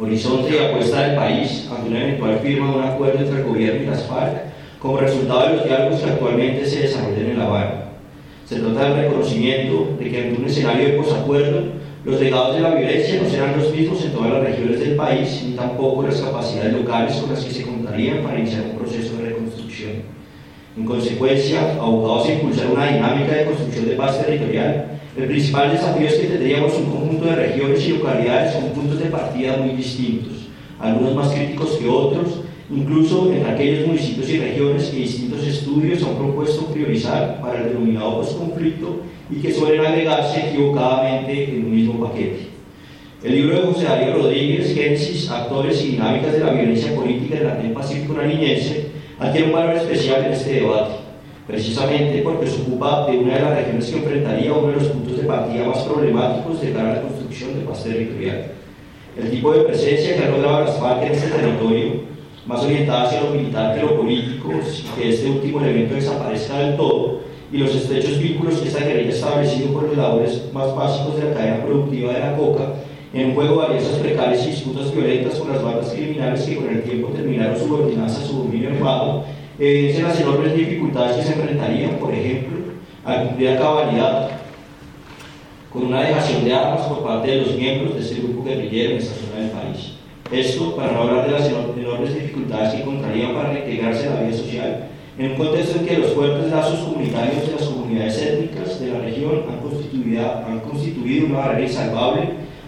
horizonte y apuesta del país ante una eventual firma de un acuerdo entre el gobierno y las FARC como resultado de los diálogos que actualmente se desarrollan en La Habana. Se trata del reconocimiento de que en un escenario de posacuerdo, los legados de la violencia no serán los mismos en todas las regiones del país, ni tampoco las capacidades locales con las que se contarían para iniciar un proceso de reconstrucción. En consecuencia, abocados a impulsar una dinámica de construcción de paz territorial, el principal desafío es que tendríamos un conjunto de regiones y localidades con puntos de partida muy distintos, algunos más críticos que otros, incluso en aquellos municipios y regiones que distintos estudios han propuesto priorizar para el denominado postconflicto y que suelen agregarse equivocadamente en un mismo paquete. El libro de José Darío Rodríguez, Génesis, Actores y Dinámicas de la Violencia Política del Latén Pacífico Nariñense, adquiere un valor especial en este debate, precisamente porque se ocupa de una de las regiones que enfrentaría uno de los puntos de partida más problemáticos de cara a la construcción de paz territorial. El tipo de presencia que ha logrado las FARC en este territorio más orientada hacia lo militar que lo político, que este último elemento desaparezca del todo, y los estrechos vínculos que esta guerrilla ha establecido con los labores más básicos de la cadena productiva de la coca, en un juego de alianzas precarias y disputas violentas con las bandas criminales que con el tiempo terminaron subordinadas a su dominio armado, evidencian las enormes dificultades que se enfrentarían, por ejemplo, al cumplir a cabalidad con una dejación de armas por parte de los miembros de este grupo guerrillero en esta zona del país. Esto para no hablar de las enormes dificultades que encontrarían para reintegrarse a la vida social, en un contexto en que los fuertes lazos comunitarios de las comunidades étnicas de la región han constituido, han constituido una barrera insalvable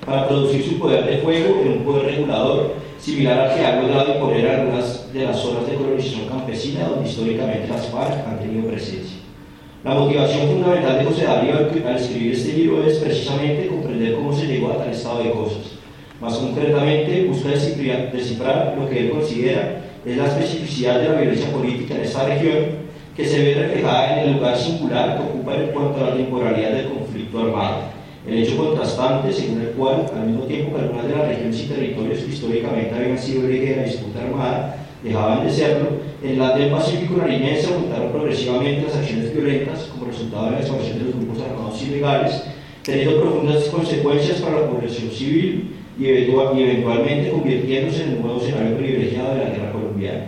para producir su poder de fuego en un poder regulador similar al que ha logrado imponer algunas de las zonas de colonización campesina donde históricamente las FARC han tenido presencia. La motivación fundamental de José Darío al escribir este libro es precisamente comprender cómo se llegó a tal estado de cosas más concretamente, busca descifrar lo que él considera es la especificidad de la violencia política en esta región, que se ve reflejada en el lugar singular que ocupa en cuanto a la temporalidad del conflicto armado. El hecho contrastante, según el cual, al mismo tiempo que algunas de las regiones y territorios que históricamente habían sido eje de la disputa armada, dejaban de serlo, en la del Pacífico nariñense aumentaron progresivamente las acciones violentas como resultado de la expansión de los grupos armados ilegales, teniendo profundas consecuencias para la población civil y, eventualmente convirtiéndose en el nuevo escenario privilegiado de la guerra colombiana.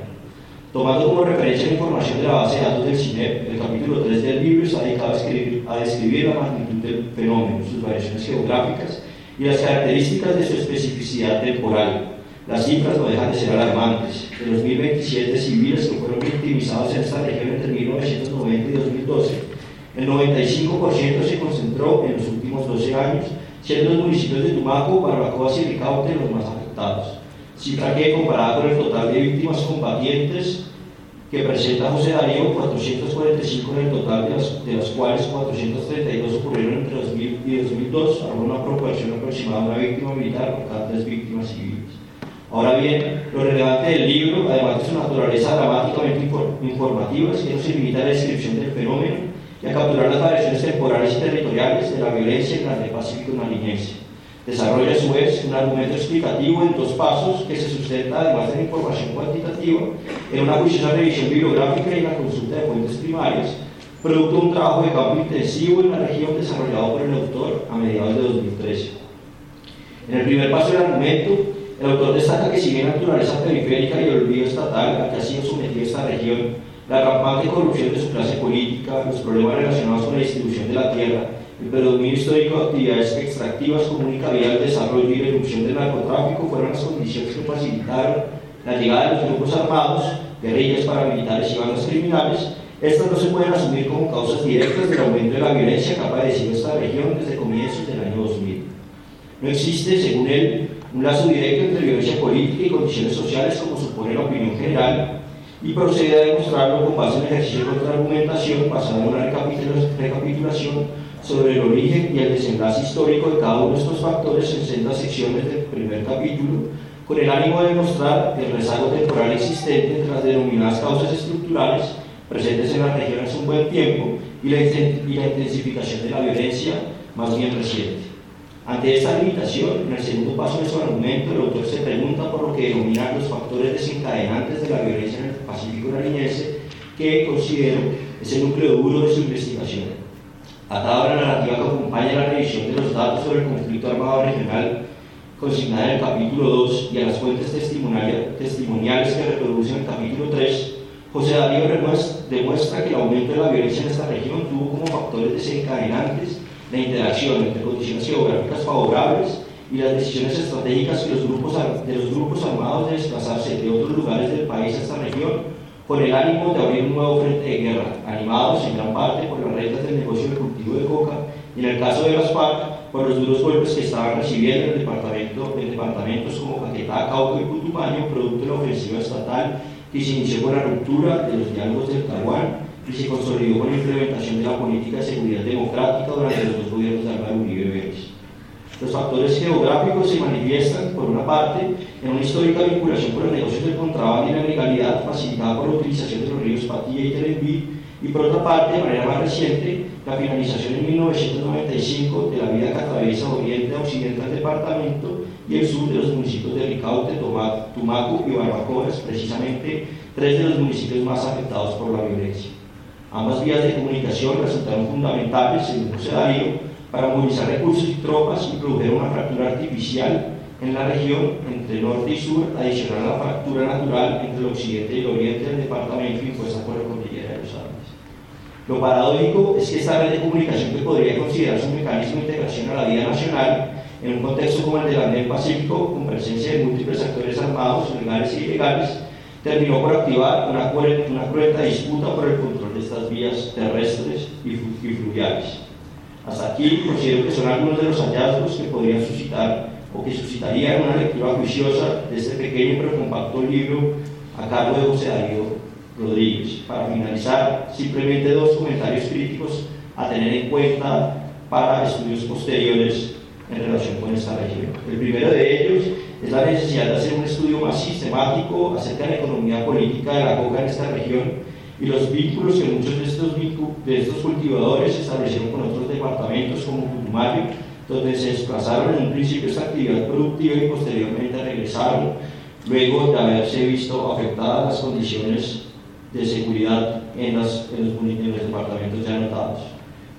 Tomando como referencia la información de la base de datos del CINEP, el capítulo 3 del libro está dedicado a, a describir la magnitud del fenómeno, sus variaciones geográficas y las características de su especificidad temporal. Las cifras no dejan de ser alarmantes. De los 1.027 civiles que fueron victimizados en esta región entre 1990 y 2012, el 95% se concentró en los últimos 12 años, siendo los municipios de Tumaco, Barbacoa y Ricaute los más afectados. Cifra que, comparada con el total de víctimas combatientes que presenta José Darío, 445 en el total, de las, de las cuales 432 ocurrieron entre 2000 y 2002, a una proporción aproximada de una víctima militar por cada tres víctimas civiles. Ahora bien, lo relevante del libro, además de su naturaleza dramáticamente informativa, es que no se limita a la descripción del fenómeno y a capturar las variaciones temporales y territoriales de la violencia en el Pacífico nariñense. Desarrolla a su vez un argumento explicativo en dos pasos que se sustenta, además de la información cuantitativa, en una juiciosa revisión bibliográfica y la consulta de fuentes primarias, producto de un trabajo de campo intensivo en la región desarrollado por el autor a mediados de 2013. En el primer paso del argumento, el autor destaca que si bien la naturaleza periférica y el olvido estatal a que ha sido sometida esta región, la rampante corrupción de su clase política, los problemas relacionados con la distribución de la tierra, el predominio histórico de actividades extractivas como única vía del desarrollo y la erupción del narcotráfico fueron las condiciones que facilitaron la llegada de los grupos armados, guerrillas paramilitares y bandas criminales, estas no se pueden asumir como causas directas del aumento de la violencia que ha padecido esta región desde comienzos del año 2000. No existe, según él, un lazo directo entre violencia política y condiciones sociales como supone la opinión general y procede a demostrarlo con base en ejercicio de contraargumentación basada en una recapitulación sobre el origen y el desenlace histórico de cada uno de estos factores en sendas secciones del primer capítulo, con el ánimo de demostrar el rezago temporal existente entre las denominadas causas estructurales presentes en la región hace un buen tiempo y la intensificación de la violencia más bien reciente. Ante esta limitación, en el segundo paso de su argumento, el autor se pregunta por lo que denominan los factores desencadenantes de la violencia en el Pacífico nariñense, que considero es el núcleo duro de su investigación. Atado a la narrativa que acompaña la revisión de los datos sobre el conflicto armado regional consignada en el capítulo 2 y a las fuentes testimoniales que reproducen el capítulo 3, José Darío demuestra que el aumento de la violencia en esta región tuvo como factores desencadenantes la interacción entre condiciones geográficas favorables y las decisiones estratégicas de los grupos, de los grupos armados de desplazarse de otros lugares del país a esta región con el ánimo de abrir un nuevo frente de guerra, animados en gran parte por las reglas del negocio del cultivo de coca y en el caso de las FARC por los duros golpes que estaban recibiendo en, el departamento, en departamentos como Caquetá, Cauca y Putumayo, producto de la ofensiva estatal que se inició con la ruptura de los diálogos del Taiwán y se consolidó con la implementación de la política de seguridad democrática durante los dos gobiernos de Álvaro Uribe Vélez. Los factores geográficos se manifiestan, por una parte, en una histórica vinculación con los negocios del contrabando y la ilegalidad facilitada por la utilización de los ríos Patilla y Telenví, y por otra parte, de manera más reciente, la finalización en 1995 de la vía que atraviesa oriente a occidente del departamento y el sur de los municipios de Ricaute, Tumaco y Barbacoa, precisamente tres de los municipios más afectados por la violencia. Ambas vías de comunicación resultaron fundamentales, según José Darío, para movilizar recursos y tropas y produjeron una fractura artificial en la región entre norte y sur, adicional a la fractura natural entre el occidente y el oriente del departamento impuesta por la cordillera de los Andes. Lo paradójico es que esta red de comunicación que podría considerarse un mecanismo de integración a la vida nacional en un contexto como el del Andén Pacífico, con presencia de múltiples actores armados, legales e ilegales, terminó por activar una, una cruenta disputa por el control de estas vías terrestres y, fluviales. Hasta aquí considero que son algunos de los hallazgos que podrían suscitar o que suscitarían una lectura juiciosa de este pequeño pero compacto libro a cargo de José Darío Rodríguez. Para finalizar, simplemente dos comentarios críticos a tener en cuenta para estudios posteriores en relación con esta región. El primero de ellos es la necesidad de hacer un estudio más sistemático acerca de la economía política de la coca en esta región y los vínculos que muchos de estos, de estos cultivadores establecieron con otros departamentos como Putumayo, donde se desplazaron en un principio esta actividad productiva y posteriormente regresaron luego de haberse visto afectadas las condiciones de seguridad en, los, en los departamentos ya anotados.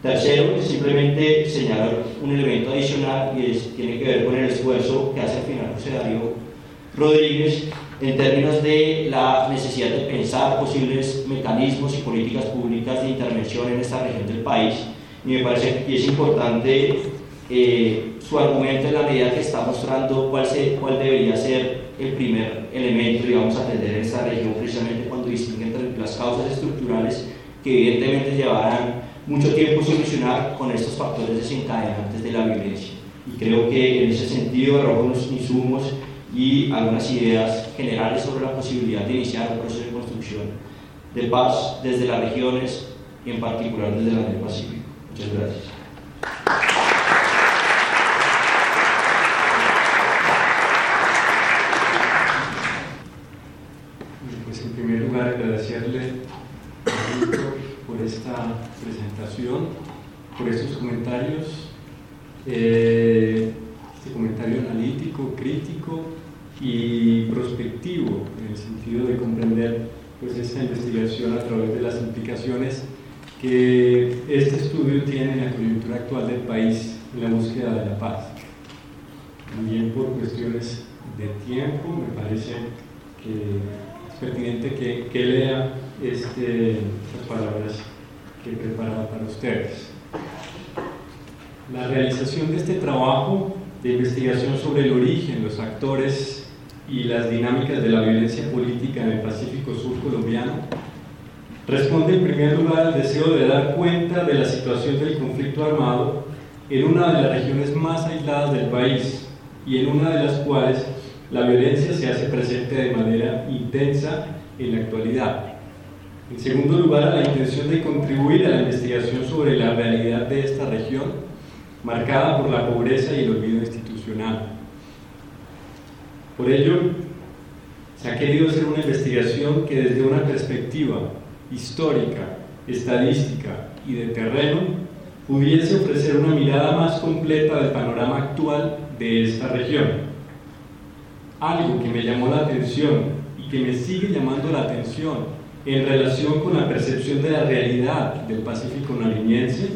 Tercero, simplemente señalar un elemento adicional y es, tiene que ver con el esfuerzo que hace al final José Darío Rodríguez en términos de la necesidad de pensar posibles mecanismos y políticas públicas de intervención en esta región del país. Y me parece que es importante eh, su argumento en la medida que está mostrando cuál, se, cuál debería ser el primer elemento, digamos, a atender en esta región, precisamente cuando distingue entre las causas estructurales que evidentemente llevarán mucho tiempo solucionar con estos factores desencadenantes de la violencia. Y creo que en ese sentido arrojo unos insumos y algunas ideas generales sobre la posibilidad de iniciar un proceso de construcción de paz desde las regiones y en particular desde la del Pacífico. Muchas gracias. Pues en primer lugar agradecerle por esta presentación, por estos comentarios, eh, este comentario analítico, crítico y prospectivo, en el sentido de comprender pues, esta investigación a través de las implicaciones que este estudio tiene en la coyuntura actual del país en la búsqueda de la paz. También por cuestiones de tiempo, me parece que es pertinente que, que lea este, estas palabras que he preparado para ustedes. La realización de este trabajo de investigación sobre el origen, los actores y las dinámicas de la violencia política en el Pacífico Sur colombiano responde en primer lugar al deseo de dar cuenta de la situación del conflicto armado en una de las regiones más aisladas del país y en una de las cuales la violencia se hace presente de manera intensa en la actualidad. En segundo lugar, a la intención de contribuir a la investigación sobre la realidad de esta región, marcada por la pobreza y el olvido institucional. Por ello, se ha querido hacer una investigación que desde una perspectiva histórica, estadística y de terreno pudiese ofrecer una mirada más completa del panorama actual de esta región. Algo que me llamó la atención y que me sigue llamando la atención en relación con la percepción de la realidad del Pacífico nariñense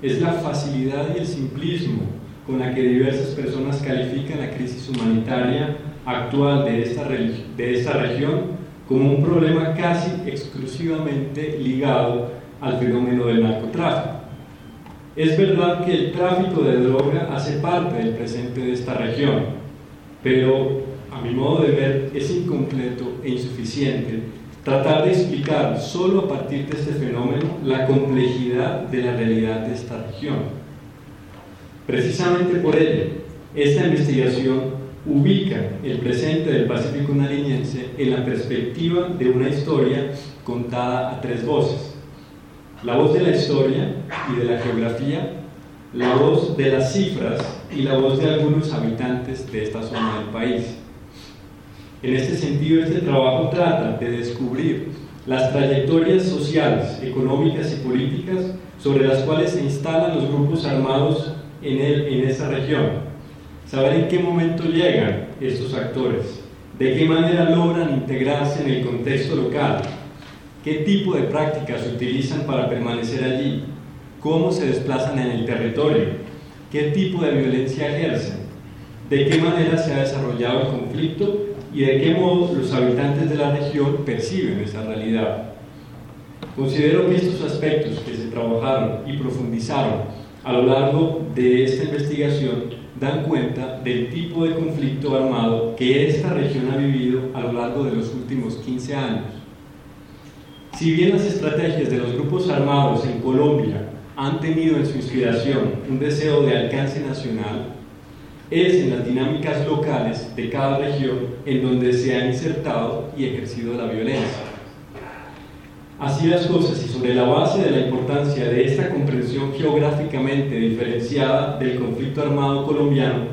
es la facilidad y el simplismo con la que diversas personas califican la crisis humanitaria actual de esta, de esta región como un problema casi exclusivamente ligado al fenómeno del narcotráfico. Es verdad que el tráfico de droga hace parte del presente de esta región, pero a mi modo de ver es incompleto e insuficiente tratar de explicar solo a partir de este fenómeno la complejidad de la realidad de esta región. Precisamente por ello, esta investigación ubica el presente del Pacífico nariñense en la perspectiva de una historia contada a tres voces. La voz de la historia y de la geografía, la voz de las cifras y la voz de algunos habitantes de esta zona del país. En este sentido, este trabajo trata de descubrir las trayectorias sociales, económicas y políticas sobre las cuales se instalan los grupos armados en, el, en esa región. Saber en qué momento llegan estos actores, de qué manera logran integrarse en el contexto local, qué tipo de prácticas utilizan para permanecer allí, cómo se desplazan en el territorio, qué tipo de violencia ejercen, de qué manera se ha desarrollado el conflicto y de qué modo los habitantes de la región perciben esa realidad. Considero que estos aspectos que se trabajaron y profundizaron a lo largo de esta investigación dan cuenta del tipo de conflicto armado que esta región ha vivido a lo largo de los últimos 15 años. Si bien las estrategias de los grupos armados en Colombia han tenido en su inspiración un deseo de alcance nacional, es en las dinámicas locales de cada región en donde se ha insertado y ejercido la violencia. Así las cosas y sobre la base de la importancia de esta comprensión geográficamente diferenciada del conflicto armado colombiano,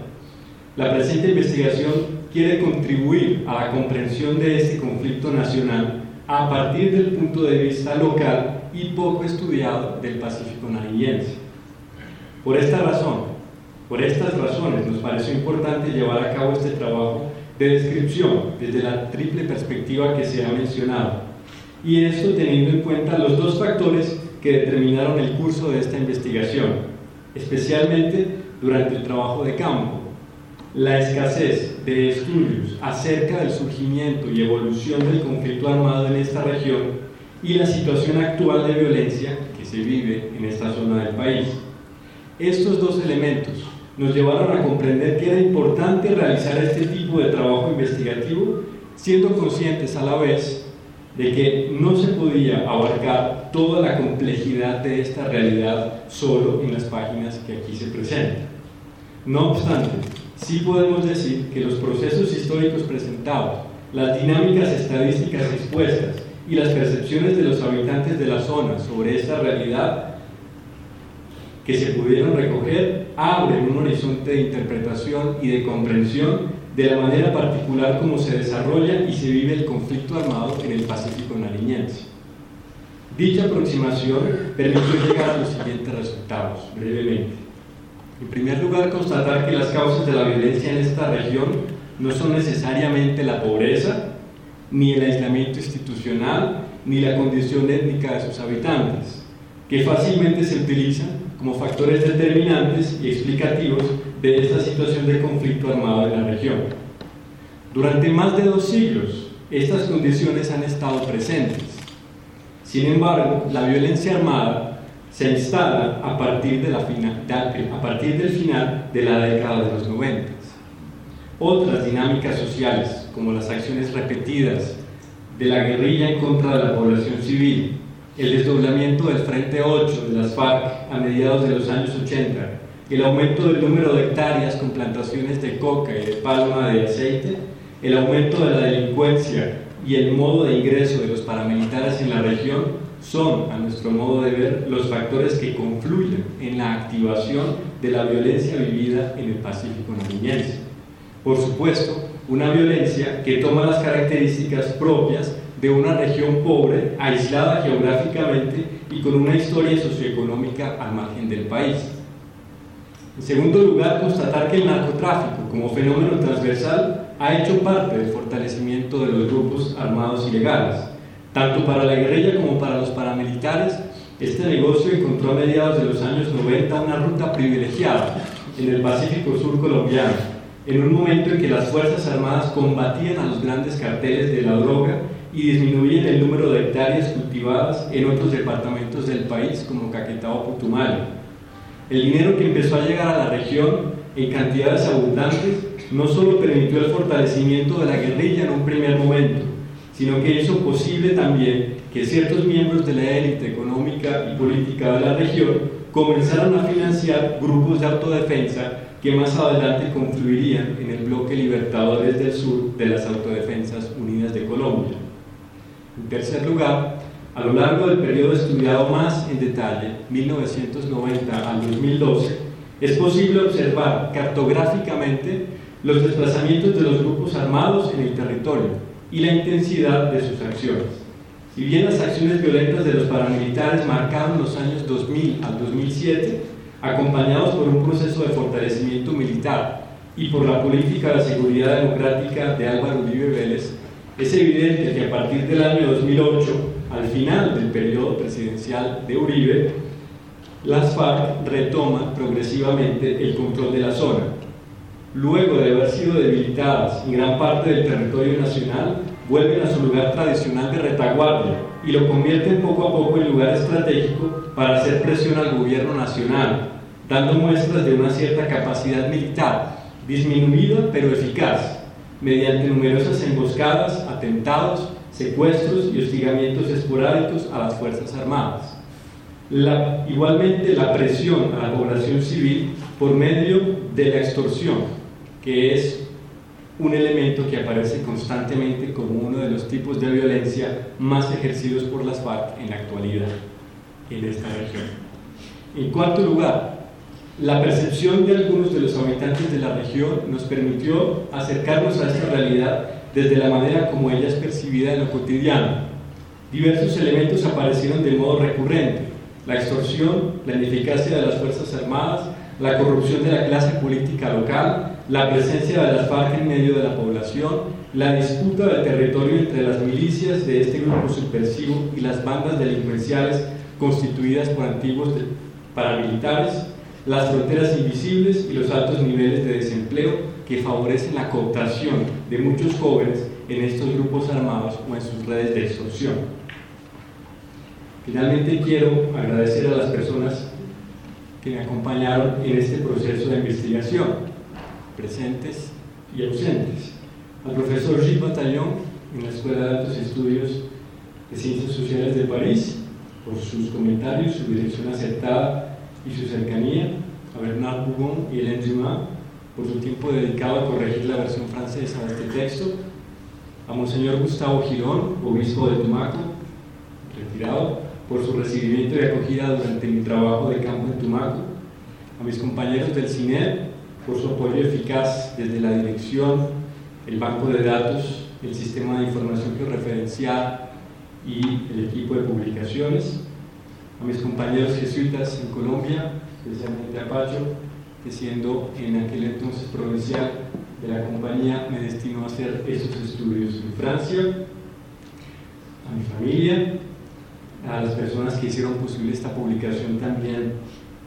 la presente investigación quiere contribuir a la comprensión de este conflicto nacional a partir del punto de vista local y poco estudiado del Pacífico nariñense. Por esta razón, por estas razones nos pareció importante llevar a cabo este trabajo de descripción desde la triple perspectiva que se ha mencionado, y esto teniendo en cuenta los dos factores que determinaron el curso de esta investigación, especialmente durante el trabajo de campo, la escasez de estudios acerca del surgimiento y evolución del conflicto armado en esta región y la situación actual de violencia que se vive en esta zona del país. Estos dos elementos nos llevaron a comprender que era importante realizar este tipo de trabajo investigativo, siendo conscientes a la vez de que no se podía abarcar toda la complejidad de esta realidad solo en las páginas que aquí se presentan. No obstante, sí podemos decir que los procesos históricos presentados, las dinámicas estadísticas expuestas y las percepciones de los habitantes de la zona sobre esta realidad que se pudieron recoger abren un horizonte de interpretación y de comprensión de la manera particular como se desarrolla y se vive el conflicto armado en el Pacífico nariñense. Dicha aproximación permitió llegar a los siguientes resultados, brevemente. En primer lugar, constatar que las causas de la violencia en esta región no son necesariamente la pobreza, ni el aislamiento institucional, ni la condición étnica de sus habitantes, que fácilmente se utilizan como factores determinantes y explicativos de esta situación de conflicto armado en la región. Durante más de dos siglos, estas condiciones han estado presentes. Sin embargo, la violencia armada se instala a partir, de la a partir del final de la década de los 90. Otras dinámicas sociales, como las acciones repetidas de la guerrilla en contra de la población civil, el desdoblamiento del Frente 8 de las FARC a mediados de los años 80, el aumento del número de hectáreas con plantaciones de coca y de palma de aceite, el aumento de la delincuencia y el modo de ingreso de los paramilitares en la región son, a nuestro modo de ver, los factores que confluyen en la activación de la violencia vivida en el Pacífico nariñense. Por supuesto, una violencia que toma las características propias de una región pobre, aislada geográficamente y con una historia socioeconómica al margen del país. En segundo lugar, constatar que el narcotráfico como fenómeno transversal ha hecho parte del fortalecimiento de los grupos armados ilegales. Tanto para la guerrilla como para los paramilitares, este negocio encontró a mediados de los años 90 una ruta privilegiada en el Pacífico Sur colombiano, en un momento en que las Fuerzas Armadas combatían a los grandes carteles de la droga y disminuyen el número de hectáreas cultivadas en otros departamentos del país como Caquetá o Putumayo. El dinero que empezó a llegar a la región en cantidades abundantes no solo permitió el fortalecimiento de la guerrilla en un primer momento, sino que hizo posible también que ciertos miembros de la élite económica y política de la región comenzaron a financiar grupos de autodefensa que más adelante confluirían en el bloque Libertadores del Sur de las Autodefensas Unidas de Colombia. En tercer lugar, a lo largo del periodo estudiado más en detalle, 1990 al 2012, es posible observar cartográficamente los desplazamientos de los grupos armados en el territorio y la intensidad de sus acciones. Si bien las acciones violentas de los paramilitares marcaron los años 2000 al 2007, acompañados por un proceso de fortalecimiento militar y por la política de seguridad democrática de Álvaro Uribe Vélez, es evidente que a partir del año 2008, al final del periodo presidencial de Uribe, las FARC retoman progresivamente el control de la zona. Luego de haber sido debilitadas en gran parte del territorio nacional, vuelven a su lugar tradicional de retaguardia y lo convierten poco a poco en lugar estratégico para hacer presión al gobierno nacional, dando muestras de una cierta capacidad militar, disminuida pero eficaz, mediante numerosas emboscadas, atentados, secuestros y hostigamientos esporádicos a las Fuerzas Armadas. igualmente la presión a la población civil por medio de la extorsión, que es un elemento que aparece constantemente como uno de los tipos de violencia más ejercidos por las FARC en la actualidad en esta región. En cuarto lugar, la percepción de algunos de los habitantes de la región nos permitió acercarnos a esta realidad desde la manera como ella es percibida en lo cotidiano. Diversos elementos aparecieron de modo recurrente. La extorsión, la ineficacia de las Fuerzas Armadas, la corrupción de la clase política local, la presencia de las FARC en medio de la población, la disputa del territorio entre las milicias de este grupo subversivo y las bandas delincuenciales constituidas por antiguos paramilitares, las fronteras invisibles y los altos niveles de desempleo que favorecen la cooptación de muchos jóvenes en estos grupos armados o en sus redes de extorsión. Finalmente quiero agradecer a las personas que me acompañaron en este proceso de investigación, presentes y ausentes. Al profesor Gilles Bataillon, en la Escuela de Altos Estudios de Ciencias Sociales de París, por sus comentarios, su dirección acertada y su cercanía, a Bernard Bougon y Hélène Dumas, por su tiempo dedicado a corregir la versión francesa de este texto, a Monseñor Gustavo Girón, obispo de Tumaco, retirado, por su recibimiento y acogida durante mi trabajo de campo en Tumaco, a mis compañeros del CINER por su apoyo eficaz desde la dirección, el banco de datos, el sistema de información georreferencial y el equipo de publicaciones, a mis compañeros jesuitas en Colombia, especialmente a Pacho, que siendo en aquel entonces provincial de la compañía me destinó a hacer esos estudios en Francia, a mi familia, a las personas que hicieron posible esta publicación también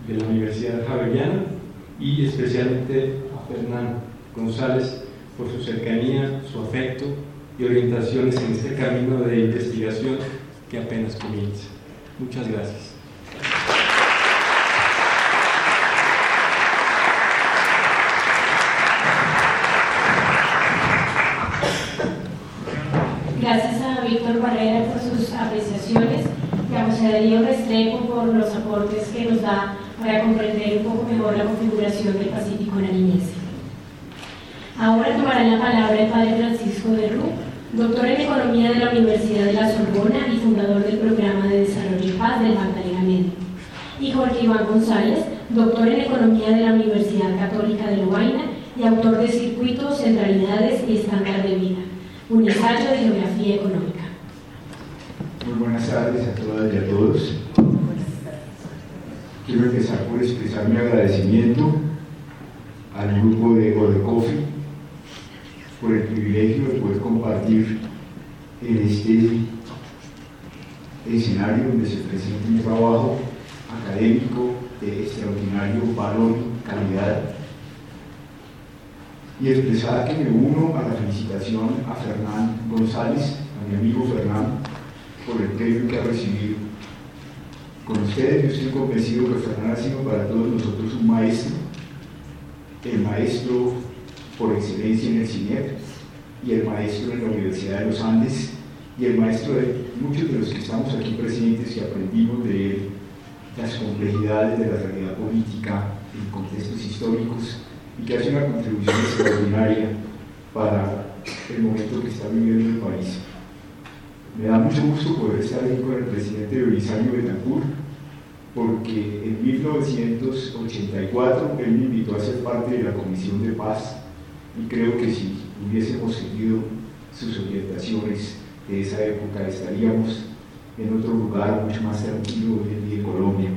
de la Universidad Javeriana y especialmente a Fernán González por su cercanía, su afecto y orientaciones en este camino de investigación que apenas comienza. Muchas gracias a Víctor Barrera por sus apreciaciones y a José Darío Por los aportes que nos da para comprender un poco mejor la configuración del Pacífico en la niñez. Ahora tomará la palabra el padre Francisco de Rú, doctor en Economía de la Universidad de la Sorbona y fundador del Programa de Desarrollo y Paz del Magdalena Medio, y Jorge Iván González, doctor en Economía de la Universidad Católica de Lovaina y autor de Circuitos, Centralidades y Estándar de Vida, un ensayo de geografía económica. Muy buenas tardes a todas y a todos. Quiero empezar por expresar mi agradecimiento al grupo de Coffee por el privilegio de poder compartir en este escenario donde se presenta un trabajo académico de extraordinario valor y calidad y expresar que me uno a la felicitación a Fernán González, a mi amigo Fernán, por el premio que ha recibido. Con ustedes yo estoy convencido que Fernán ha sido para todos nosotros un maestro, el maestro por excelencia en el CINEP y el maestro en la Universidad de los Andes y el maestro de muchos de los que estamos aquí presentes y aprendimos de él las complejidades de la realidad política en contextos históricos y que hace una contribución extraordinaria para el momento que está viviendo el país. Me da mucho gusto poder estar aquí con el presidente Belisario Betancourt, porque en 1984 él me invitó a ser parte de la Comisión de Paz y creo que si hubiésemos seguido sus orientaciones de esa época estaríamos en otro lugar mucho más tranquilo hoy en día Colombia.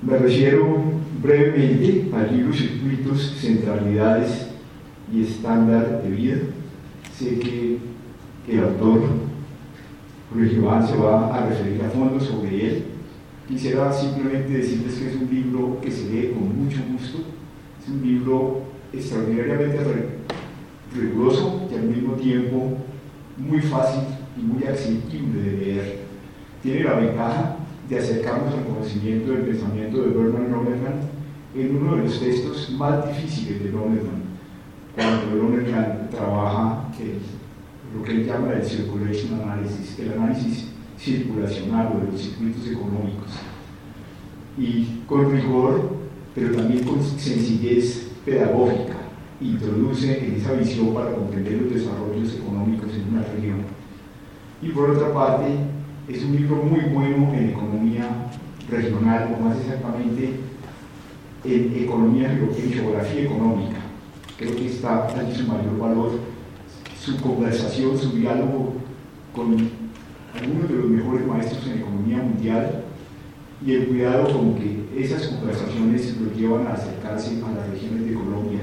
Me refiero brevemente al libro Circuitos, Centralidades y Estándar de Vida. Sé que el autor Jorge Iván se va a referir a fondo sobre él. Quisiera simplemente decirles que es un libro que se lee con mucho gusto, es un libro extraordinariamente riguroso y al mismo tiempo muy fácil y muy accesible de leer. Tiene la ventaja de acercarnos al conocimiento del pensamiento de Bernard Lonergan en uno de los textos más difíciles de Lonergan, cuando Lonergan trabaja lo que él llama el circulation analysis, el análisis circulacional o de los circuitos económicos. Y con rigor, pero también con sencillez pedagógica, introduce en esa visión para comprender los desarrollos económicos en una región. Y por otra parte, es un libro muy bueno en economía regional, o más exactamente en economía, en geografía económica. Creo que está allí su mayor valor, su conversación, su diálogo con algunos de los mejores maestros en economía mundial y el cuidado con que esas conversaciones lo llevan a acercarse a las regiones de Colombia,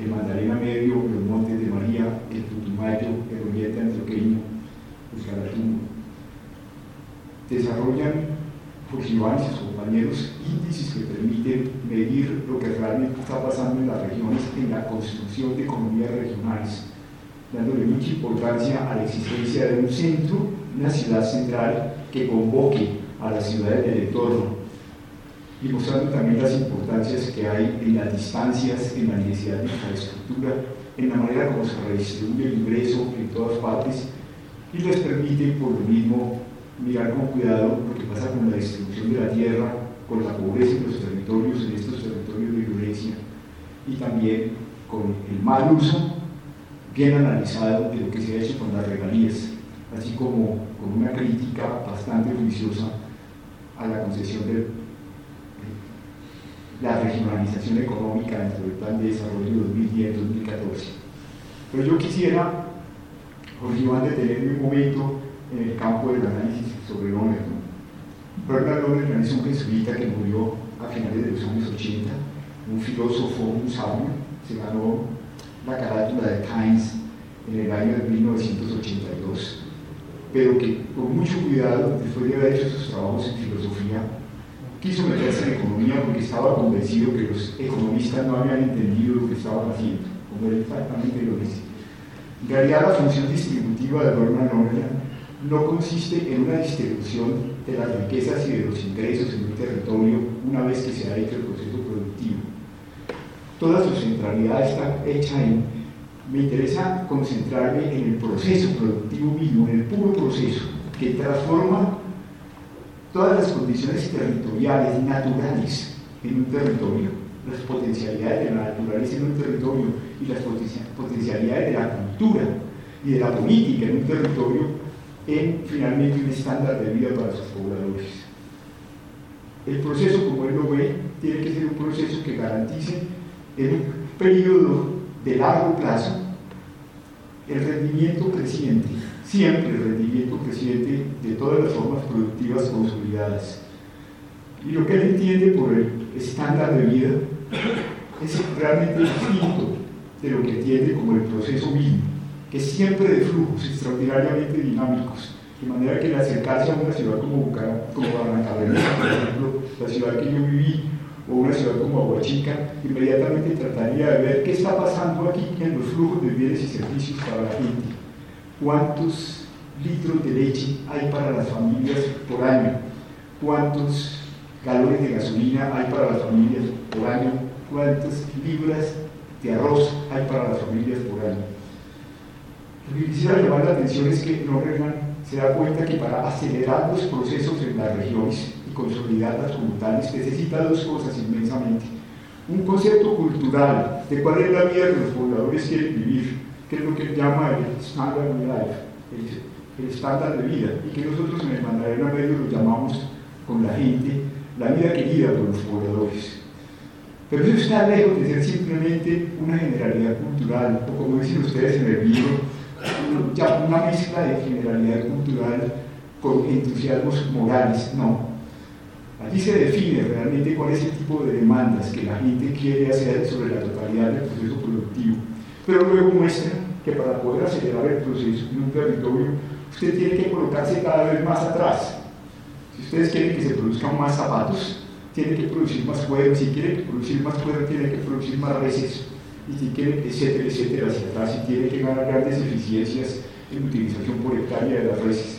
el Mandarina Medio, los Montes de María, el Putumayo, el Oriente Antioqueño, Caratumbo. Desarrollan por Iván y sus compañeros índices que permiten medir lo que realmente está pasando en las regiones en la construcción de economías regionales, dándole mucha importancia a la existencia de un centro, una ciudad central que convoque a las ciudades del entorno y mostrando también las importancias que hay en las distancias, en la necesidad de infraestructura, en la manera como se redistribuye el ingreso en todas partes y les permite por lo mismo mirar con cuidado lo que pasa con la distribución de la tierra, con la pobreza en los territorios, en estos territorios de violencia, y también con el mal uso bien analizado de lo que se ha hecho con las regalías, así como con una crítica bastante juiciosa a la concesión de la regionalización económica dentro del Plan de Desarrollo 2010-2014. Pero yo quisiera, Jorge Iván, detenerme un momento en el campo del análisis sobre Lonergan. Bernard Lonergan es un jesuita que murió a finales de los años 80, un filósofo, un sabio, se ganó la carátula de Times en el año de 1982, pero que con mucho cuidado, después de haber hecho sus trabajos en filosofía, quiso meterse en economía porque estaba convencido que los economistas no habían entendido lo que estaban haciendo, como él exactamente lo dice. En realidad la función distributiva de Bernard Lonergan no consiste en una distribución de las riquezas y de los ingresos en un territorio una vez que se ha hecho el. Toda su centralidad está hecha en, me interesa concentrarme en el proceso productivo mismo, en el puro proceso, que transforma todas las condiciones territoriales, naturales, en un territorio, las potencialidades de la naturaleza en un territorio y las potencialidades de la cultura y de la política en un territorio en finalmente un estándar de vida para sus pobladores. El proceso, como él lo ve, tiene que ser un proceso que garantice en un periodo de largo plazo el rendimiento creciente, siempre el rendimiento creciente de todas las formas productivas consolidadas. Y lo que él entiende por el estándar de vida es realmente distinto de lo que entiende como el proceso mismo que siempre de flujos extraordinariamente dinámicos, de manera que el acercarse a una ciudad como, como Barrancabermeja, por ejemplo, la ciudad que yo viví, o una ciudad como Aguachica, inmediatamente trataría de ver qué está pasando aquí en los flujos de bienes y servicios para la gente. ¿Cuántos litros de leche hay para las familias por año? ¿Cuántos galones de gasolina hay para las familias por año? ¿Cuántas libras de arroz hay para las familias por año? Lo que quisiera llamar la atención es que Norreman se da cuenta que para acelerar los procesos en las regiones consolidarlas como tales necesita dos cosas inmensamente. Un concepto cultural de cuál es la vida que los pobladores quieren vivir, que es lo que llama el standard of life, el, estándar de vida, y que nosotros en el Mandarina Medio lo llamamos con la gente la vida querida por los pobladores. Pero eso está lejos de ser simplemente una generalidad cultural, o como dicen ustedes en el libro, una mezcla de generalidad cultural con entusiasmos morales, no. Allí se define realmente cuál es el tipo de demandas que la gente quiere hacer sobre la totalidad del proceso productivo, pero luego muestra que para poder acelerar el proceso en un territorio, usted tiene que colocarse cada vez más atrás. Si ustedes quieren que se produzcan más zapatos, tiene que producir más cuero, si quiere producir más cuero, tiene que producir más reses y si quiere, etcétera, etcétera, hacia atrás, y tiene que ganar grandes eficiencias en utilización por hectárea de las reses.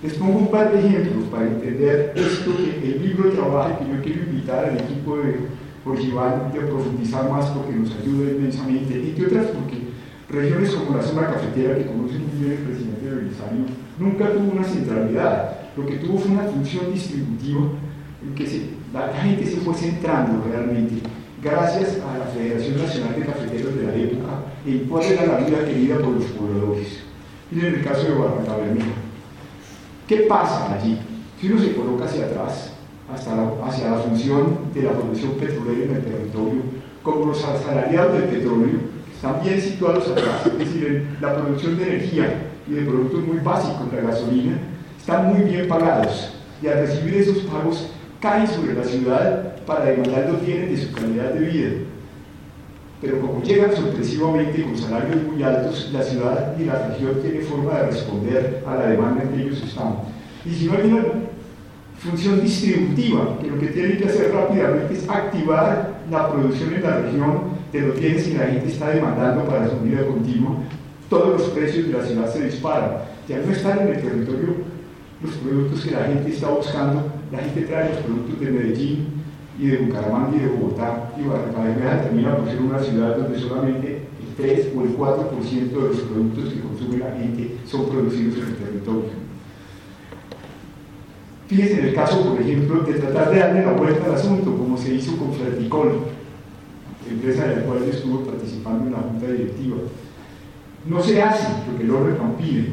Les pongo un par de ejemplos para entender esto que el libro trabaja que yo quiero invitar al equipo de Iván a profundizar más porque nos ayuda inmensamente, entre otras porque regiones como la zona cafetera que conoce muy bien el presidente Belisario nunca tuvo una centralidad, lo que tuvo fue una función distributiva en que la gente se fue centrando realmente gracias a la Federación Nacional de Cafeteros de la época, en cuál era la vida querida por los pobladores. Miren el caso de Barranca ¿Qué pasa allí? Si uno se coloca hacia atrás, hasta hacia la función de la producción petrolera en el territorio, como los asalariados del petróleo, están bien situados atrás, es decir, la producción de energía y de productos muy básicos, la gasolina, están muy bien pagados. Y al recibir esos pagos caen sobre la ciudad para demandar los bienes de su calidad de vida. Pero como llegan sorpresivamente con salarios muy altos, la ciudad y la región tienen forma de responder a la demanda en que ellos están. Y si no hay una función distributiva, que lo que tienen que hacer rápidamente es activar la producción en la región de los bienes que la gente está demandando para su vida continua, todos los precios de la ciudad se disparan. Ya no están en el territorio los productos que la gente está buscando, la gente trae los productos de Medellín y de Bucaramanga y de Bogotá y Barranquilla termina por ser una ciudad donde solamente el 3 o el 4% de los productos que consume la gente son producidos en el territorio. Fíjense en el caso, por ejemplo, de tratar de darle la vuelta al asunto, como se hizo con Ferticol, empresa de la cual yo estuve participando en la junta directiva. No se hace porque el orden pide.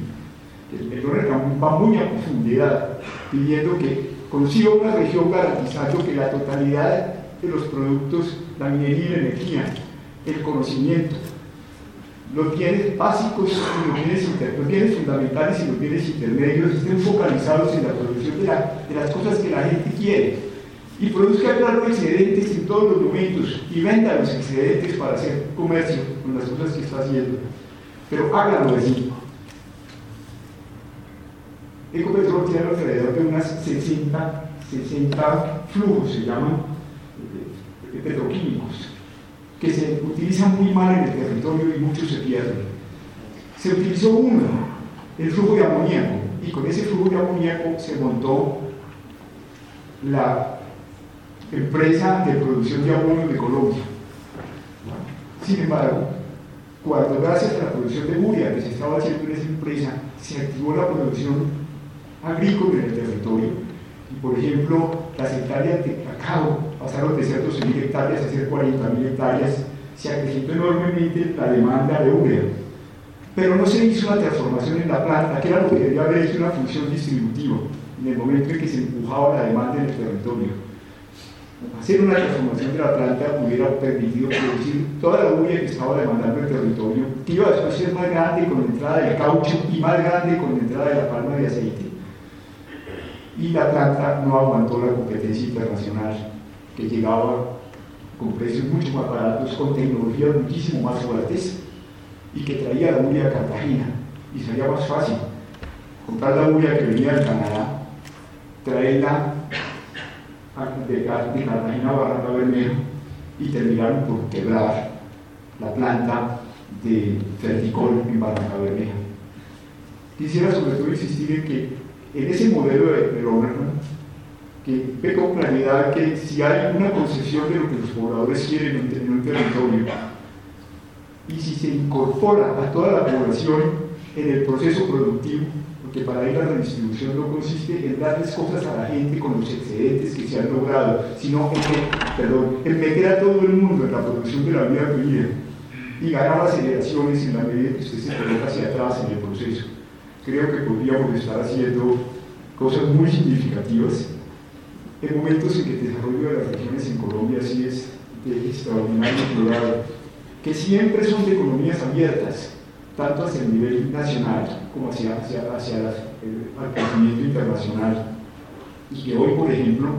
El, el va muy a profundidad, pidiendo que consiga una región garantizando que la totalidad de los productos, la minería y la energía, el conocimiento, los bienes básicos y los bienes, los bienes fundamentales y los bienes intermedios estén focalizados en la producción de, de las cosas que la gente quiere y produzca claro excedentes en todos los momentos y venda los excedentes para hacer comercio con las cosas que está haciendo. Pero háganlo así. Ecopetrol tiene alrededor de unas 60, 60 flujos, se llaman eh, petroquímicos que se utilizan muy mal en el territorio y muchos se pierden. Se utilizó uno, el flujo de amoníaco, y con ese flujo de amoníaco se montó la empresa de producción de amonio de Colombia. Sin embargo, cuando gracias a la producción de urea que se estaba haciendo en esa empresa, se activó la producción agrícola en el territorio, y por ejemplo, las hectáreas de cacao pasaron de ser 12.000 hectáreas a ser 40.000 hectáreas, se acrecentó enormemente la demanda de urea. Pero no se hizo una transformación en la planta, que era lo que debía haber hecho una función distributiva, en el momento en que se empujaba la demanda en el territorio. Hacer una transformación de la planta hubiera permitido producir toda la urea que estaba demandando el territorio, que iba a ser más grande con la entrada del caucho y más grande con la entrada de la palma de aceite. Y la planta no aguantó la competencia internacional que llegaba con precios mucho más baratos, con tecnologías muchísimo más fuertes y que traía la urea a Cartagena y sería más fácil comprar la urea que venía de Canadá, traerla de, Cartagena a Barranca Bermejo y terminaron por quebrar la planta de Ferticol en Barranca Bermeja. Quisiera sobre todo insistir en que en ese modelo de, de que ve con claridad que si hay una concepción de lo que los pobladores quieren en un territorio y si se incorpora a toda la población en el proceso productivo, porque para ir la redistribución no consiste en darles cosas a la gente con los excedentes que se han logrado, sino en, meter a todo el mundo en la producción de la vida vida y ganar aceleraciones en la medida que usted se coloca hacia atrás en el proceso. Creo que podríamos estar haciendo cosas muy significativas en momentos en que el desarrollo de las regiones en Colombia sí es de extraordinario cuidado, que siempre son de economías abiertas, tanto hacia el nivel nacional como hacia, hacia, hacia el crecimiento internacional. Y que hoy, por ejemplo,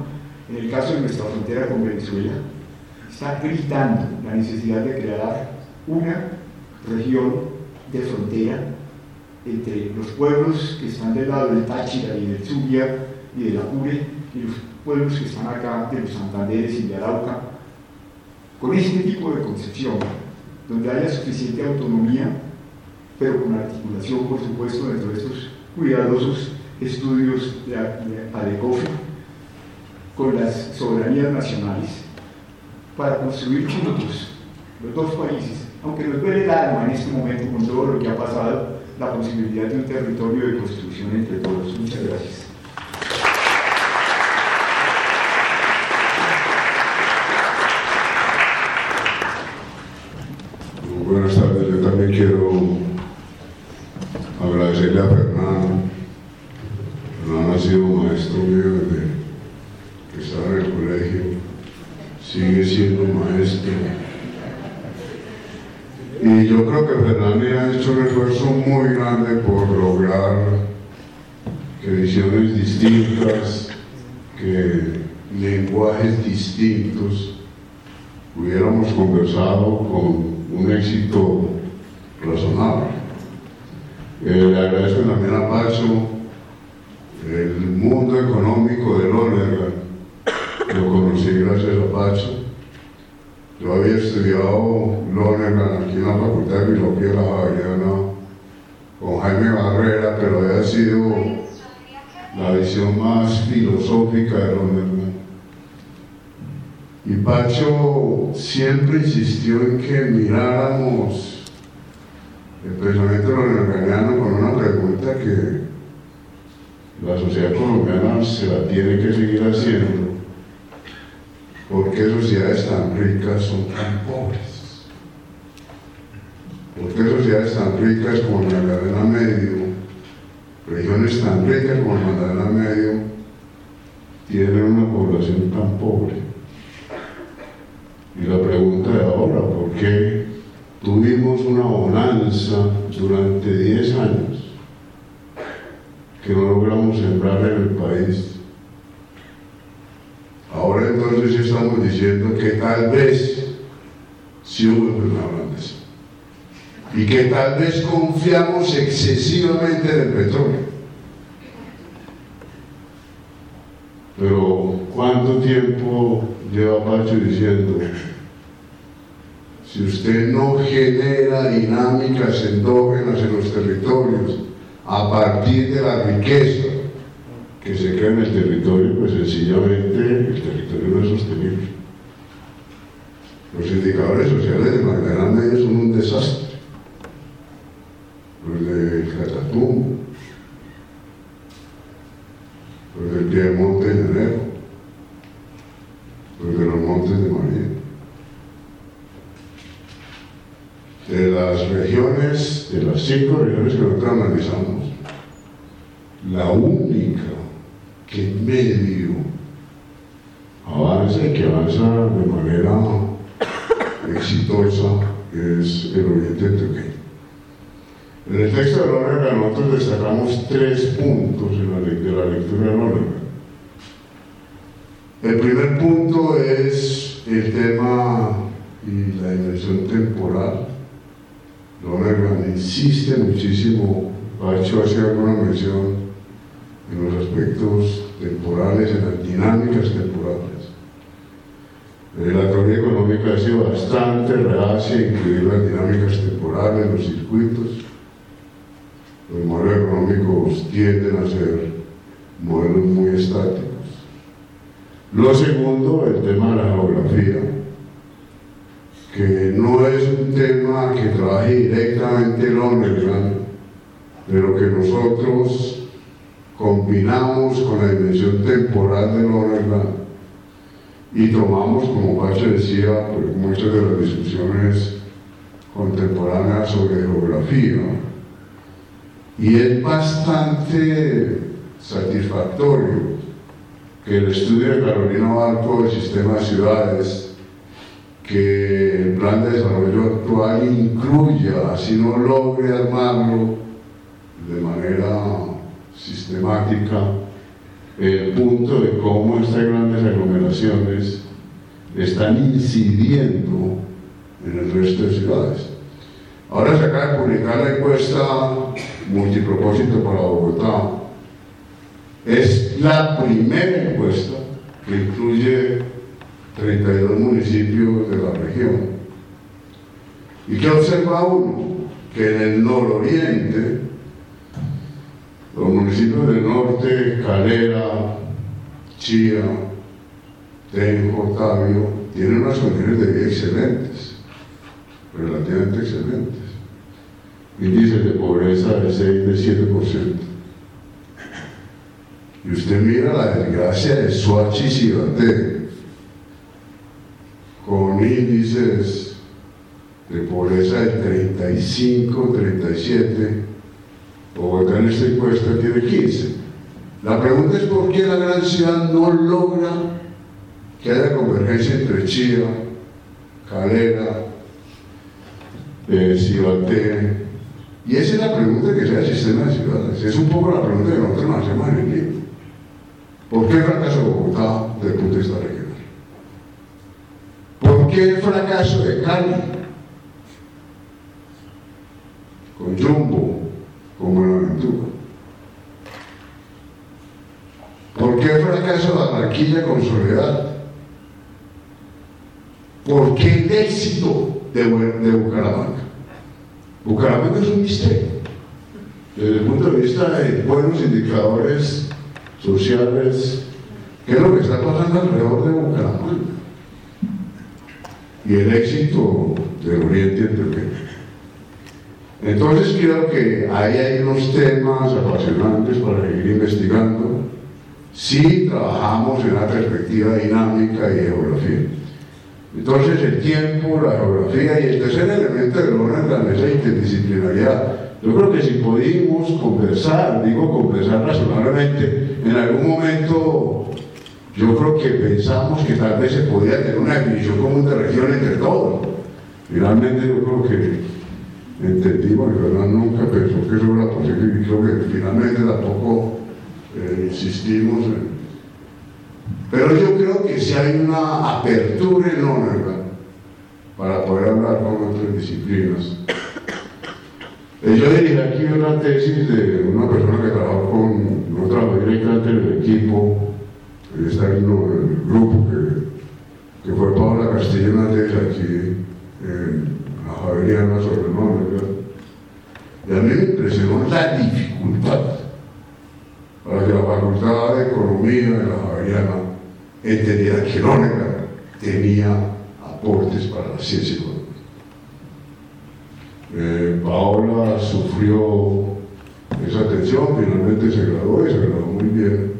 en el caso de nuestra frontera con Venezuela, está gritando la necesidad de crear una región de frontera entre los pueblos que están del lado del Táchira y del Zulia y del Apure y los pueblos que están acá, de los Santanderes y de Arauca, con este tipo de concepción, donde haya suficiente autonomía, pero con articulación, por supuesto, dentro de estos cuidadosos estudios de, de con las soberanías nacionales, para construir juntos los dos países, aunque nos duele el alma en este momento con todo lo que ha pasado, la posibilidad de un territorio de construcción entre todos. Muchas gracias. Pero ¿cuánto tiempo lleva Pacho diciendo? Si usted no genera dinámicas endógenas en los territorios a partir de la riqueza que se crea en el territorio, pues sencillamente el territorio no es sostenible. Los indicadores sociales de Magdalena son un desastre. Los del Catatumbo, 100 corredores que nosotros analizamos, la única que medio avanza y que avanza de manera exitosa es el Oriente Antioqueño. En el texto de Lónega nosotros destacamos tres puntos de la lectura de Lónega. El primer punto es el tema y la dimensión temporal Lónega insiste muchísimo, ha hecho hace alguna mención en los aspectos temporales, en las dinámicas temporales. Eh, la teoría económica ha sido bastante reacia a incluir las dinámicas temporales, los circuitos. Los modelos económicos tienden a ser modelos muy estáticos. Lo segundo, el tema de la geografía, que no es un tema que trabaje directamente Lonergan, pero que nosotros combinamos con la dimensión temporal de Lonergan y tomamos, como Pacho decía, pues, muchas de las discusiones contemporáneas sobre geografía. Y es bastante satisfactorio que el estudio de Carolina Barco del sistema de ciudades, que el plan de desarrollo actual incluya, así no logre armarlo de manera sistemática, el punto de cómo estas grandes aglomeraciones están incidiendo en el resto de ciudades. Ahora se acaba de publicar la encuesta multipropósito para Bogotá. Es la primera encuesta que incluye 32 municipios de la región. ¿Y qué observa uno? Que en el nororiente, los municipios del norte, Calera, Chía, Tenjo, Tabio, tienen unas condiciones de vida excelentes, relativamente excelentes. Índices de pobreza de 6, de 7%. Y usted mira la desgracia de Soachi y Cibaté, con índices de pobreza de 35, 37, Bogotá en esta encuesta tiene 15. La pregunta es por qué la gran ciudad no logra que haya convergencia entre Chía, Calera, eh, Cibaté. Y esa es la pregunta que se da al sistema de ciudades. Es un poco la pregunta que nosotros nos hacemos en el libro. ¿Por qué fracaso Bogotá desde el punto de vista qué el fracaso de Cali? Con Jumbo, con Buenaventura. ¿Por qué el fracaso de Barranquilla con Soledad? ¿Por qué el éxito de, de Bucaramanga? Bucaramanga es un misterio. Desde el punto de vista de buenos indicadores sociales, ¿qué es lo que está pasando alrededor de Bucaramanga? Y el éxito del Oriente Antioqueño. Entonces creo que ahí hay unos temas apasionantes para seguir investigando si trabajamos en una perspectiva dinámica y geografía. Entonces el tiempo, la geografía y el tercer elemento del orden de esa interdisciplinariedad. Yo creo que si pudimos conversar, digo conversar razonablemente, en algún momento yo creo que pensamos que tal vez se podía tener una definición común de región entre todos. Finalmente yo creo que entendimos, y verdad nunca pensó que eso era posible y creo que finalmente tampoco eh, insistimos en pero yo creo que si hay una apertura enorme para poder hablar con otras disciplinas. Eh, yo dirigí aquí una tesis de una persona que trabajó con, no trabajó directamente en el equipo, está en el grupo que, que fue Paula Castillo, una tesis aquí en la Javeriana sobre el nombre. Y a mí me impresionó la dificultad para que la Facultad de Economía de la Javeriana entendiera que Nónega tenía aportes para la ciencia económica. Eh, Paola sufrió esa tensión, finalmente se graduó y se graduó muy bien,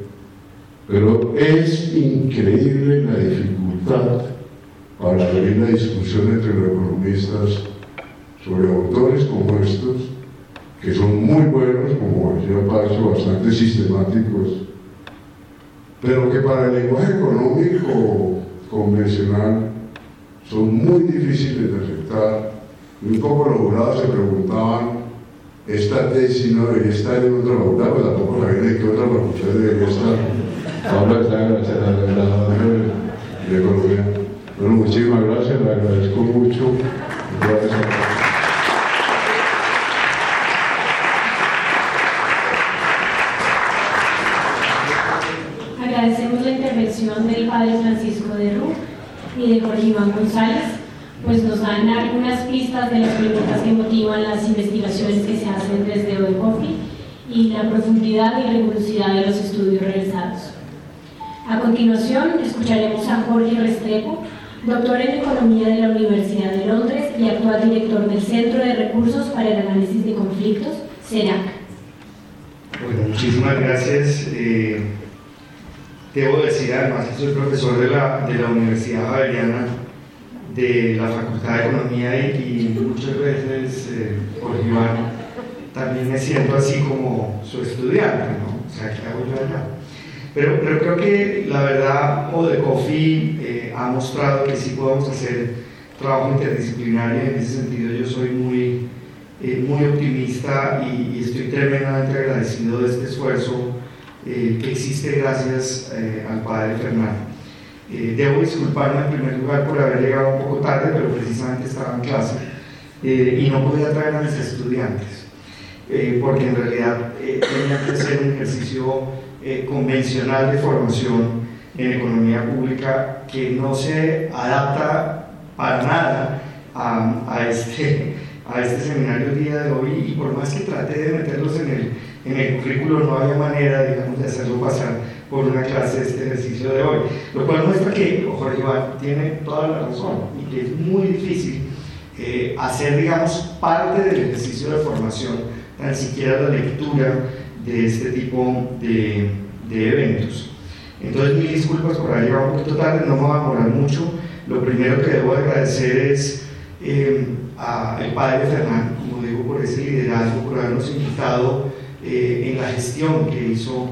pero es increíble la dificultad para abrir la discusión entre los economistas sobre autores como estos, que son muy buenos, como decía Pacho, bastante sistemáticos, pero que para el lenguaje económico convencional son muy difíciles de aceptar. Un poco los jurados se preguntaban, esta tesis no debería estar en otra facultad, pues tampoco sabían de qué otra facultad debería estar. Ahora está en la de Economía. Bueno, muchísimas gracias, le agradezco mucho. Gracias. del padre Francisco de Ru y de Jorge Iván González, pues nos dan algunas pistas de las preguntas que motivan las investigaciones que se hacen desde OECOFI y la profundidad y rigurosidad de los estudios realizados. A continuación, escucharemos a Jorge Restrepo, doctor en Economía de la Universidad de Londres y actual director del Centro de Recursos para el Análisis de Conflictos, CERAC. Bueno, muchísimas gracias. Eh, Debo decir además que soy profesor de la, de la Universidad Javeriana de la Facultad de Economía y, muchas veces, eh, por Iván, también me siento así como su estudiante, ¿no? O sea, ¿qué hago yo allá? Pero, pero creo que la verdad, Odecofi eh, ha mostrado que sí podemos hacer trabajo interdisciplinario en ese sentido yo soy muy, eh, muy optimista y, y, estoy tremendamente agradecido de este esfuerzo eh, que existe gracias eh, al padre Fernando. Eh, debo disculparme en primer lugar por haber llegado un poco tarde, pero precisamente estaba en clase y no podía traer a mis estudiantes, porque en realidad tenía que hacer un ejercicio convencional de formación en economía pública que no se adapta para nada a, a este, a este seminario día de hoy y por más que trate de meterlos en el en el currículo no había manera, digamos, de hacerlo pasar por una clase de este ejercicio de hoy. Lo cual muestra que Jorge Iván tiene toda la razón y que es muy difícil eh, hacer, digamos, parte del ejercicio de formación, tan siquiera la lectura de este tipo de, de eventos. Entonces, mil disculpas por haber llegado un poquito tarde, no me va a demorar mucho. Lo primero que debo agradecer es eh, al padre Fernando, como digo, por ese liderazgo, por habernos invitado eh, en la gestión que hizo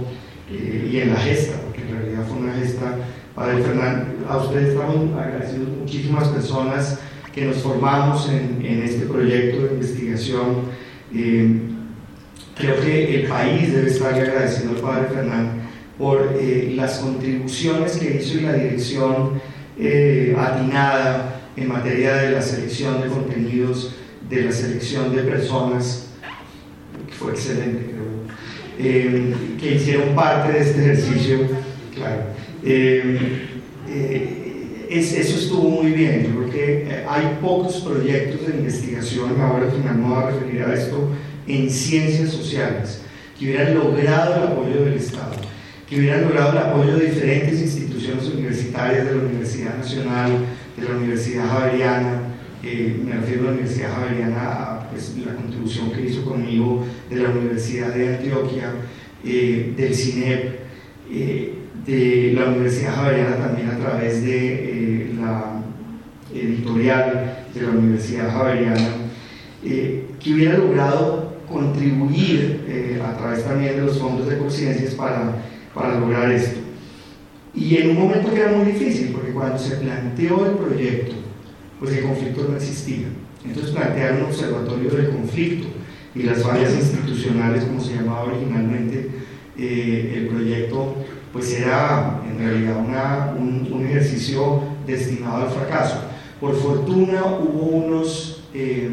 eh, y en la gesta, porque en realidad fue una gesta. Padre Fernando, a ustedes estamos agradecidos muchísimas personas que nos formamos en, en este proyecto de investigación. Eh, creo que el país debe estar agradecido al Padre Fernando por eh, las contribuciones que hizo y la dirección eh, atinada en materia de la selección de contenidos, de la selección de personas, que fue excelente, creo, que hicieron parte de este ejercicio, claro. eso estuvo muy bien, yo creo que hay pocos proyectos de investigación, ahora al final me voy a referir a esto, en ciencias sociales, que hubieran logrado el apoyo del Estado, que hubieran logrado el apoyo de diferentes instituciones universitarias, de la Universidad Nacional, de la Universidad Javeriana, eh, me refiero a la Universidad Javeriana, pues, la contribución que hizo conmigo de la Universidad de Antioquia, eh, del CINEP, eh, de la Universidad Javeriana también a través de la editorial de la Universidad Javeriana, que hubiera logrado contribuir eh, a través también de los fondos de conciencias para, para lograr esto. Y en un momento que era muy difícil, porque cuando se planteó el proyecto, pues el conflicto no existía. Entonces plantearon un observatorio del conflicto y las fallas institucionales, como se llamaba originalmente eh, el proyecto, pues era en realidad un, un, ejercicio destinado al fracaso. Por fortuna hubo unos... Eh,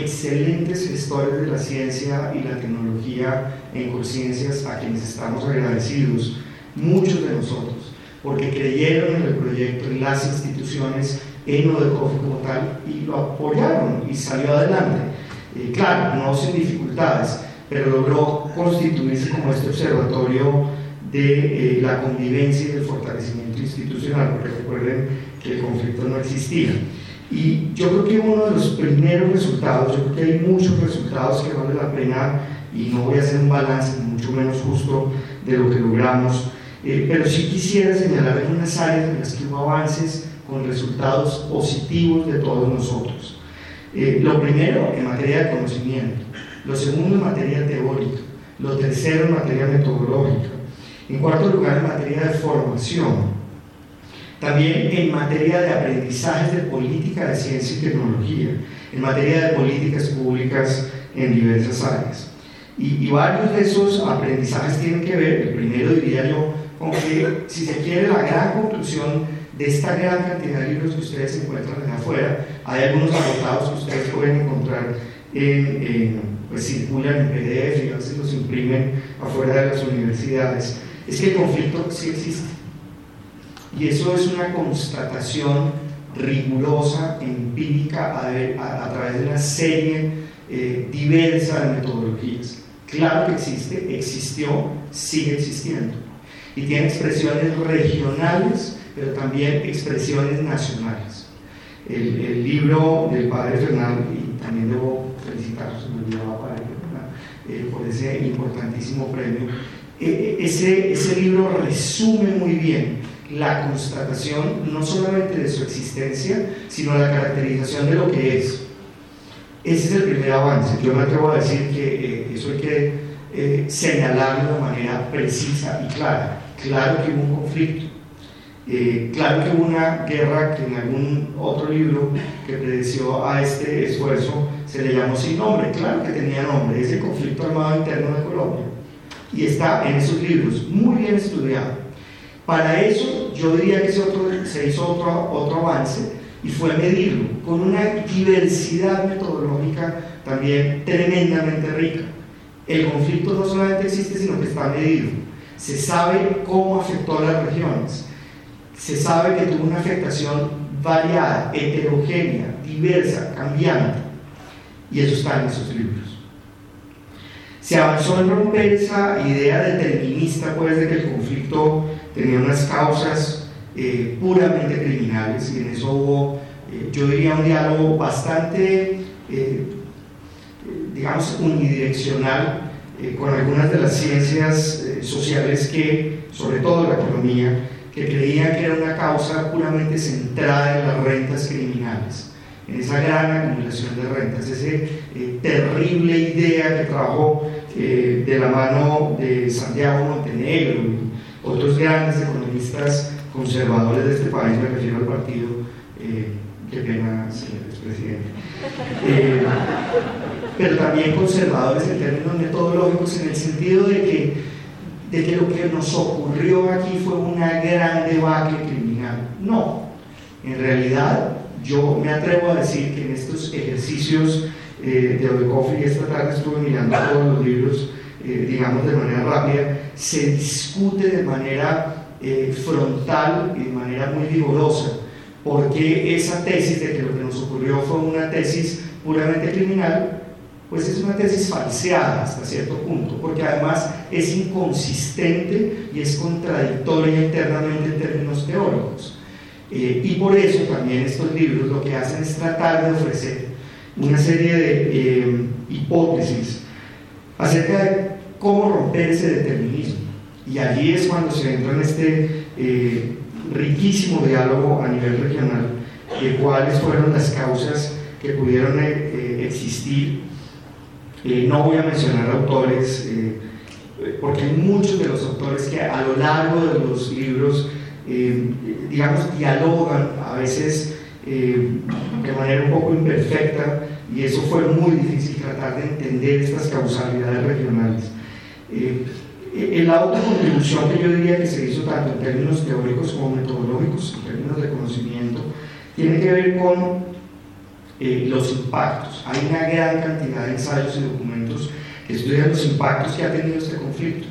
excelentes gestores de la ciencia y la tecnología en conciencias a quienes estamos agradecidos, muchos de nosotros, porque creyeron en el proyecto, en las instituciones, en lo de COFI como tal, y lo apoyaron y salió adelante. Eh, claro, no sin dificultades, pero logró constituirse como este observatorio de eh, la convivencia y del fortalecimiento institucional, porque recuerden que el conflicto no existía. Y yo creo que uno de los primeros resultados, yo creo que hay muchos resultados que vale la pena, y no voy a hacer un balance, mucho menos justo, de lo que logramos, eh, pero sí quisiera señalar algunas áreas en las que hubo avances con resultados positivos de todos nosotros. Eh, lo primero, en materia de conocimiento, lo segundo, en materia teórica, lo tercero, en materia metodológica, en cuarto lugar, en materia de formación, también en materia de aprendizajes de política de ciencia y tecnología, en materia de políticas públicas en diversas áreas. Y, varios de esos aprendizajes tienen que ver, el primero diría yo, con que si se quiere la gran conclusión de esta gran cantidad de libros que ustedes encuentran allá afuera, hay algunos agotados que ustedes pueden encontrar en, pues circulan en PDF y a veces los imprimen afuera de las universidades, es que el conflicto sí existe y eso es una constatación rigurosa, empírica, a, través de una serie eh, diversa de metodologías. Claro que existe, existió, sigue existiendo. Y tiene expresiones regionales, pero también expresiones nacionales. El, libro del padre Fernando, y también debo felicitarlo, se me olvidaba para eh, por ese importantísimo premio, eh, ese, ese libro resume muy bien la constatación no solamente de su existencia, sino la caracterización de lo que es. Ese es el primer avance. Yo me atrevo a decir que eh, eso hay que eh, señalarlo de manera precisa y clara. Claro que hubo un conflicto, eh, claro que hubo una guerra que en algún otro libro que predeció a este esfuerzo se le llamó sin nombre. Claro que tenía nombre, ese conflicto armado interno de Colombia. Y está en esos libros, muy bien estudiado. Para eso yo diría que se hizo otro, otro avance y fue medirlo con una diversidad metodológica también tremendamente rica. El conflicto no solamente existe, sino que está medido. Se sabe cómo afectó a las regiones. Se sabe que tuvo una afectación variada, heterogénea, diversa, cambiante. Y eso está en esos libros. Se avanzó en romper esa idea determinista, pues, de que el conflicto tenía unas causas eh, puramente criminales y en eso hubo, eh, yo diría, un diálogo bastante, eh, digamos, unidireccional con algunas de las ciencias sociales que, sobre todo la economía, que creían que era una causa puramente centrada en las rentas criminales, en esa gran acumulación de rentas, esa terrible idea que trabajó de la mano de Santiago Montenegro otros grandes economistas conservadores de este país, me refiero al partido, eh, qué pena, señor expresidente, <laughs> eh, pero también conservadores en términos metodológicos, en el sentido de que, de que lo que nos ocurrió aquí fue una gran debacle criminal. No, en realidad yo me atrevo a decir que en estos ejercicios eh, de Odekoff y esta tarde estuve mirando todos los libros, eh, digamos de manera rápida, se discute de manera eh, frontal y de manera muy vigorosa porque esa tesis de que lo que nos ocurrió fue una tesis puramente criminal, pues es una tesis falseada hasta cierto punto, porque además es inconsistente y es contradictoria internamente en términos teóricos. Eh, y por eso también estos libros lo que hacen es tratar de ofrecer una serie de hipótesis acerca de cómo romper ese determinismo. Y allí es cuando se entra en este eh, riquísimo diálogo a nivel regional de cuáles fueron las causas que pudieron existir eh, no voy a mencionar autores, eh, porque hay muchos de los autores que a lo largo de los libros, eh, digamos, dialogan a veces de manera un poco imperfecta, y eso fue muy difícil tratar de entender estas causalidades regionales. La otra contribución que yo diría que se hizo tanto en términos teóricos como metodológicos, en términos de conocimiento, tiene que ver con eh, los impactos. Hay una gran cantidad de ensayos y documentos que estudian los impactos que ha tenido este conflicto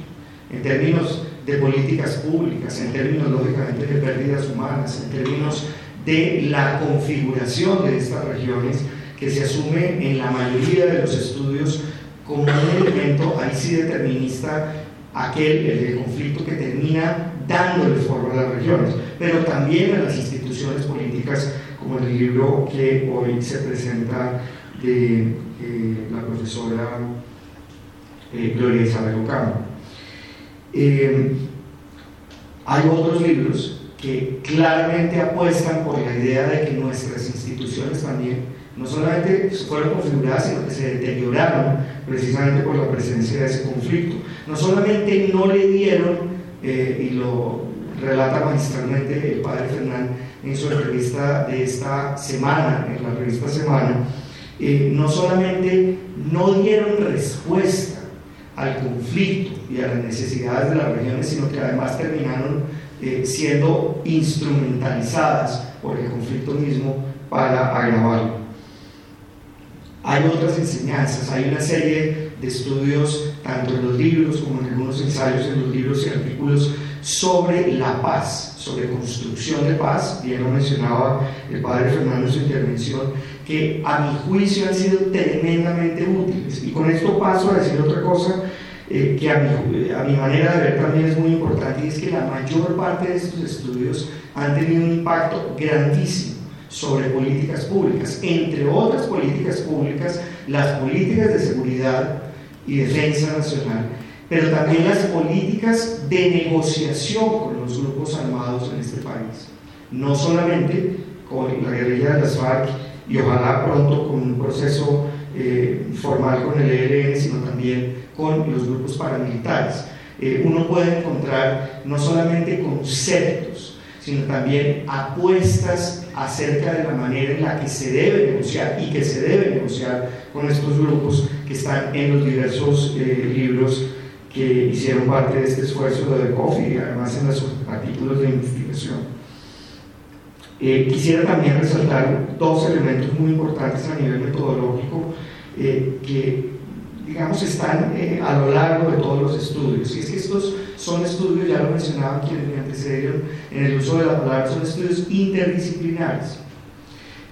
en términos de políticas públicas, en términos lógicamente de pérdidas humanas, en términos de la configuración de estas regiones que se asume en la mayoría de los estudios como un elemento ahí sí determinista aquel el conflicto que termina dándole forma a las regiones, pero también a las instituciones políticas como el libro que hoy se presenta de eh, la profesora eh, Gloria Isabel Ocampo. Eh, hay otros libros que claramente apuestan por la idea de que nuestras instituciones también no solamente fueron configuradas, sino que se deterioraron precisamente por la presencia de ese conflicto. No solamente no le dieron, y lo relata magistralmente el padre Fernán, en su entrevista de esta semana, en la revista Semana, eh, no solamente no dieron respuesta al conflicto y a las necesidades de las regiones, sino que además terminaron eh, siendo instrumentalizadas por el conflicto mismo para agravarlo. Hay otras enseñanzas, hay una serie de estudios, tanto en los libros como en algunos ensayos en los libros y artículos, sobre la paz, sobre construcción de paz, bien lo mencionaba el padre Fernando en su intervención, que a mi juicio han sido tremendamente útiles. Y con esto paso a decir otra cosa eh, que a mi, a mi manera de ver también es muy importante, y es que la mayor parte de estos estudios han tenido un impacto grandísimo sobre políticas públicas, entre otras políticas públicas, las políticas de seguridad y defensa nacional, pero también las políticas de negociación con los grupos armados en este país. No solamente con la guerrilla de las FARC y ojalá pronto con un proceso eh, formal con el ELN, sino también con los grupos paramilitares. Eh, uno puede encontrar no solamente conceptos, sino también apuestas acerca de la manera en la que se debe negociar y que se debe negociar con estos grupos que están en los diversos eh, libros que hicieron parte de este esfuerzo de COFI y además en los artículos de investigación. Eh, quisiera también resaltar dos elementos muy importantes a nivel metodológico eh, que, digamos, están a lo largo de todos los estudios. Y estos son estudios, ya lo mencionaban quienes me antecedieron en el uso de la palabra, son estudios interdisciplinares.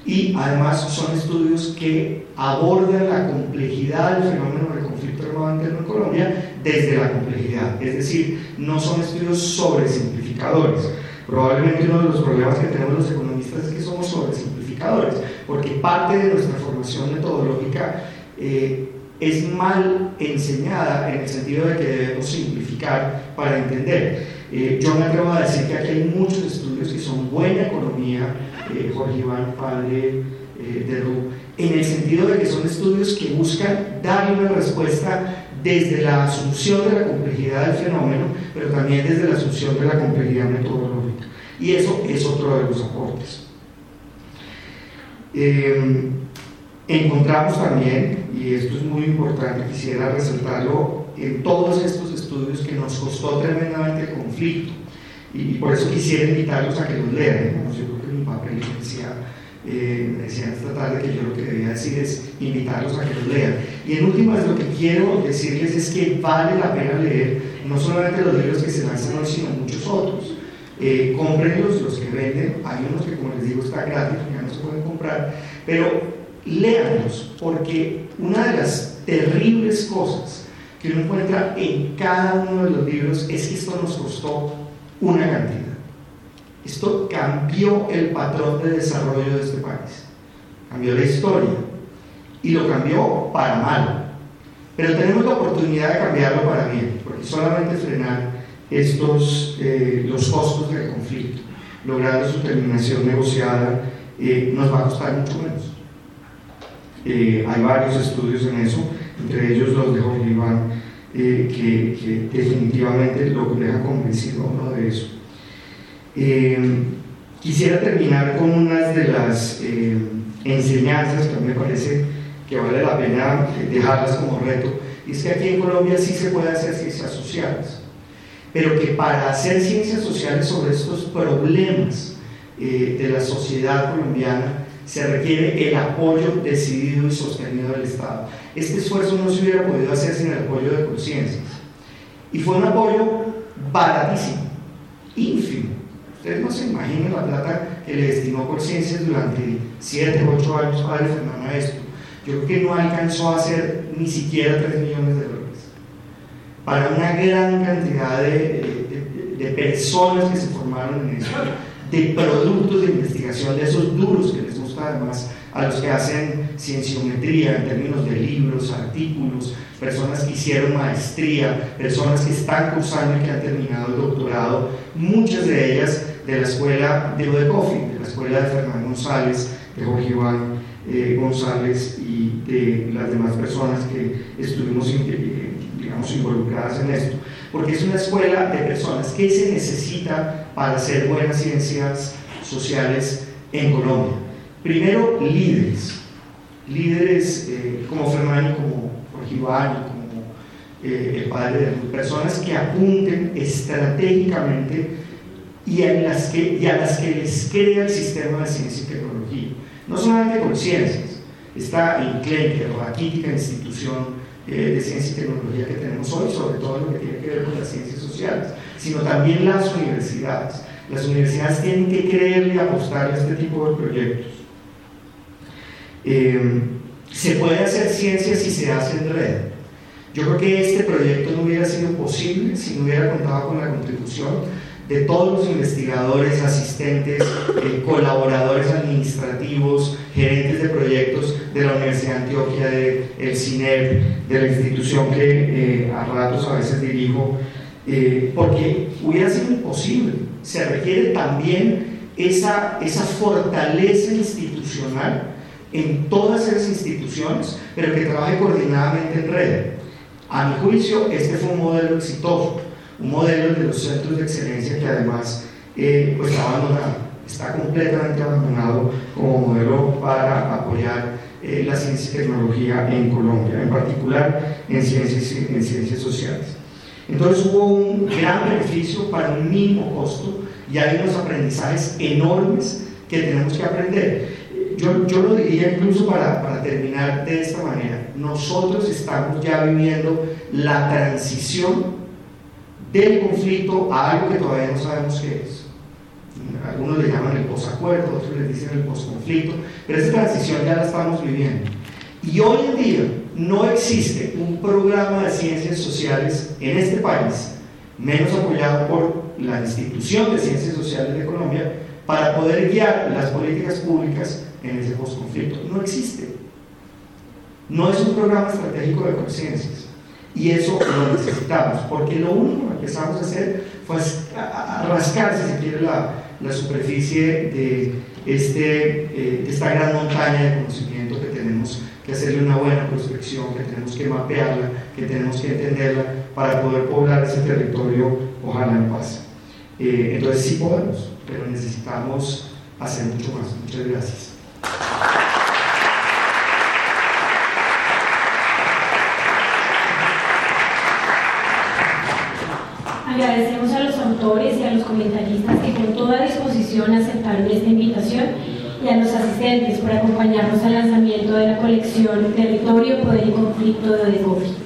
Y además son estudios que abordan la complejidad del fenómeno del conflicto armado interno en Colombia desde la complejidad, es decir, no son estudios sobresimplificadores. Probablemente uno de los problemas que tenemos los economistas es que somos sobresimplificadores, porque parte de nuestra formación metodológica eh, es mal enseñada en el sentido de que debemos simplificar para entender. Eh, yo me atrevo a decir que aquí hay muchos estudios que son buena economía, eh, Jorge Iván, padre de Ru, en el sentido de que son estudios que buscan darle una respuesta desde la asunción de la complejidad del fenómeno, pero también desde la asunción de la complejidad metodológica. Y eso es otro de los aportes. Eh, encontramos también, y esto es muy importante, quisiera resaltarlo, en todos estos estudios que nos costó tremendamente el conflicto, y por eso quisiera invitarlos a que los lean. Yo creo que mi papel decía, eh, me decían esta tarde que yo lo que debía decir es invitarlos a que los lean. Y en últimas lo que quiero decirles es que vale la pena leer no solamente los libros que se lanzan hoy, sino muchos otros. Eh, cómprenlos, los que venden, hay unos que como les digo está gratis, ya no se pueden comprar, pero léanlos, porque una de las terribles cosas que uno encuentra en cada uno de los libros es que esto nos costó una cantidad. Esto cambió el patrón de desarrollo de este país, cambió la historia y lo cambió para mal. Pero tenemos la oportunidad de cambiarlo para bien, porque solamente frenar estos, eh, los costos del conflicto, logrando su terminación negociada, eh, nos va a costar mucho menos. Eh, hay varios estudios en eso, entre ellos los de Jorge Iván, que, que, definitivamente lo deja convencido uno de eso. quisiera terminar con unas de las enseñanzas que me parece que vale la pena dejarlas como reto, y es que aquí en Colombia sí se puede hacer ciencias sociales pero que para hacer ciencias sociales sobre estos problemas eh, de la sociedad colombiana se requiere el apoyo decidido y sostenido del Estado. Este esfuerzo no se hubiera podido hacer sin el apoyo de conciencias. Y fue un apoyo baratísimo, ínfimo. Ustedes no se imaginan la plata que le destinó conciencias durante 7 o 8 años para Fernando a esto. Yo creo que no alcanzó a hacer ni siquiera 3 millones de dólares para una gran cantidad de, de, personas que se formaron en eso, de productos de investigación, de esos duros que además a los que hacen cienciometría en términos de libros, artículos, personas que hicieron maestría, personas que están cursando y que han terminado el doctorado, muchas de ellas de la escuela de Odecofi, de la escuela de Fernando González, de Jorge Iván eh, González y de las demás personas que estuvimos involucradas en esto, porque es una escuela de personas que se necesita para hacer buenas ciencias sociales en Colombia. Primero, líderes, líderes eh, como Fernando, como Iván, como eh, el padre de personas que apunten estratégicamente y a, las que, y a las que les crea el sistema de ciencia y tecnología. No solamente con ciencias, está en CLENC, la raquítica institución eh, de ciencia y tecnología que tenemos hoy, sobre todo lo que tiene que ver con las ciencias sociales, sino también las universidades. Las universidades tienen que creerle y apostar a este tipo de proyectos. Eh, se puede hacer ciencia si se hace en red. Yo creo que este proyecto no hubiera sido posible si no hubiera contado con la contribución de todos los investigadores, asistentes, eh, colaboradores administrativos, gerentes de proyectos de la Universidad de Antioquia, del CINEP, de la institución que eh, a ratos a veces dirijo, eh, porque hubiera sido imposible. Se requiere también esa, esa fortaleza institucional en todas esas instituciones, pero que trabaje coordinadamente en red. A mi juicio, este fue un modelo exitoso un modelo de los centros de excelencia que además eh, pues está abandonado, está completamente abandonado como modelo para apoyar eh, la ciencia y tecnología en Colombia, en particular en ciencias, en ciencias sociales. Entonces hubo un gran beneficio para un mínimo costo y hay unos aprendizajes enormes que tenemos que aprender. Yo, yo lo diría incluso para, para terminar de esta manera. Nosotros estamos ya viviendo la transición del conflicto a algo que todavía no sabemos qué es. Algunos le llaman el posacuerdo, otros le dicen el posconflicto, pero esta transición ya la estamos viviendo. Y hoy en día no existe un programa de ciencias sociales en este país, menos apoyado por la institución de ciencias sociales de Colombia, para poder guiar las políticas públicas en ese posconflicto. No existe. No es un programa estratégico de conciencias. Y eso lo necesitamos, porque lo único que empezamos a hacer fue a, rascar, si se quiere, la, superficie de, este, eh, esta gran montaña de conocimiento que tenemos que hacerle una buena prospección, que tenemos que mapearla, que tenemos que entenderla para poder poblar ese territorio, ojalá en paz. Eh, entonces sí podemos, pero necesitamos hacer mucho más. Muchas gracias. Agradecemos a los autores y a los comentaristas que con toda disposición aceptaron esta invitación y a los asistentes por acompañarnos al lanzamiento de la colección Territorio, Poder y Conflicto de Degofi.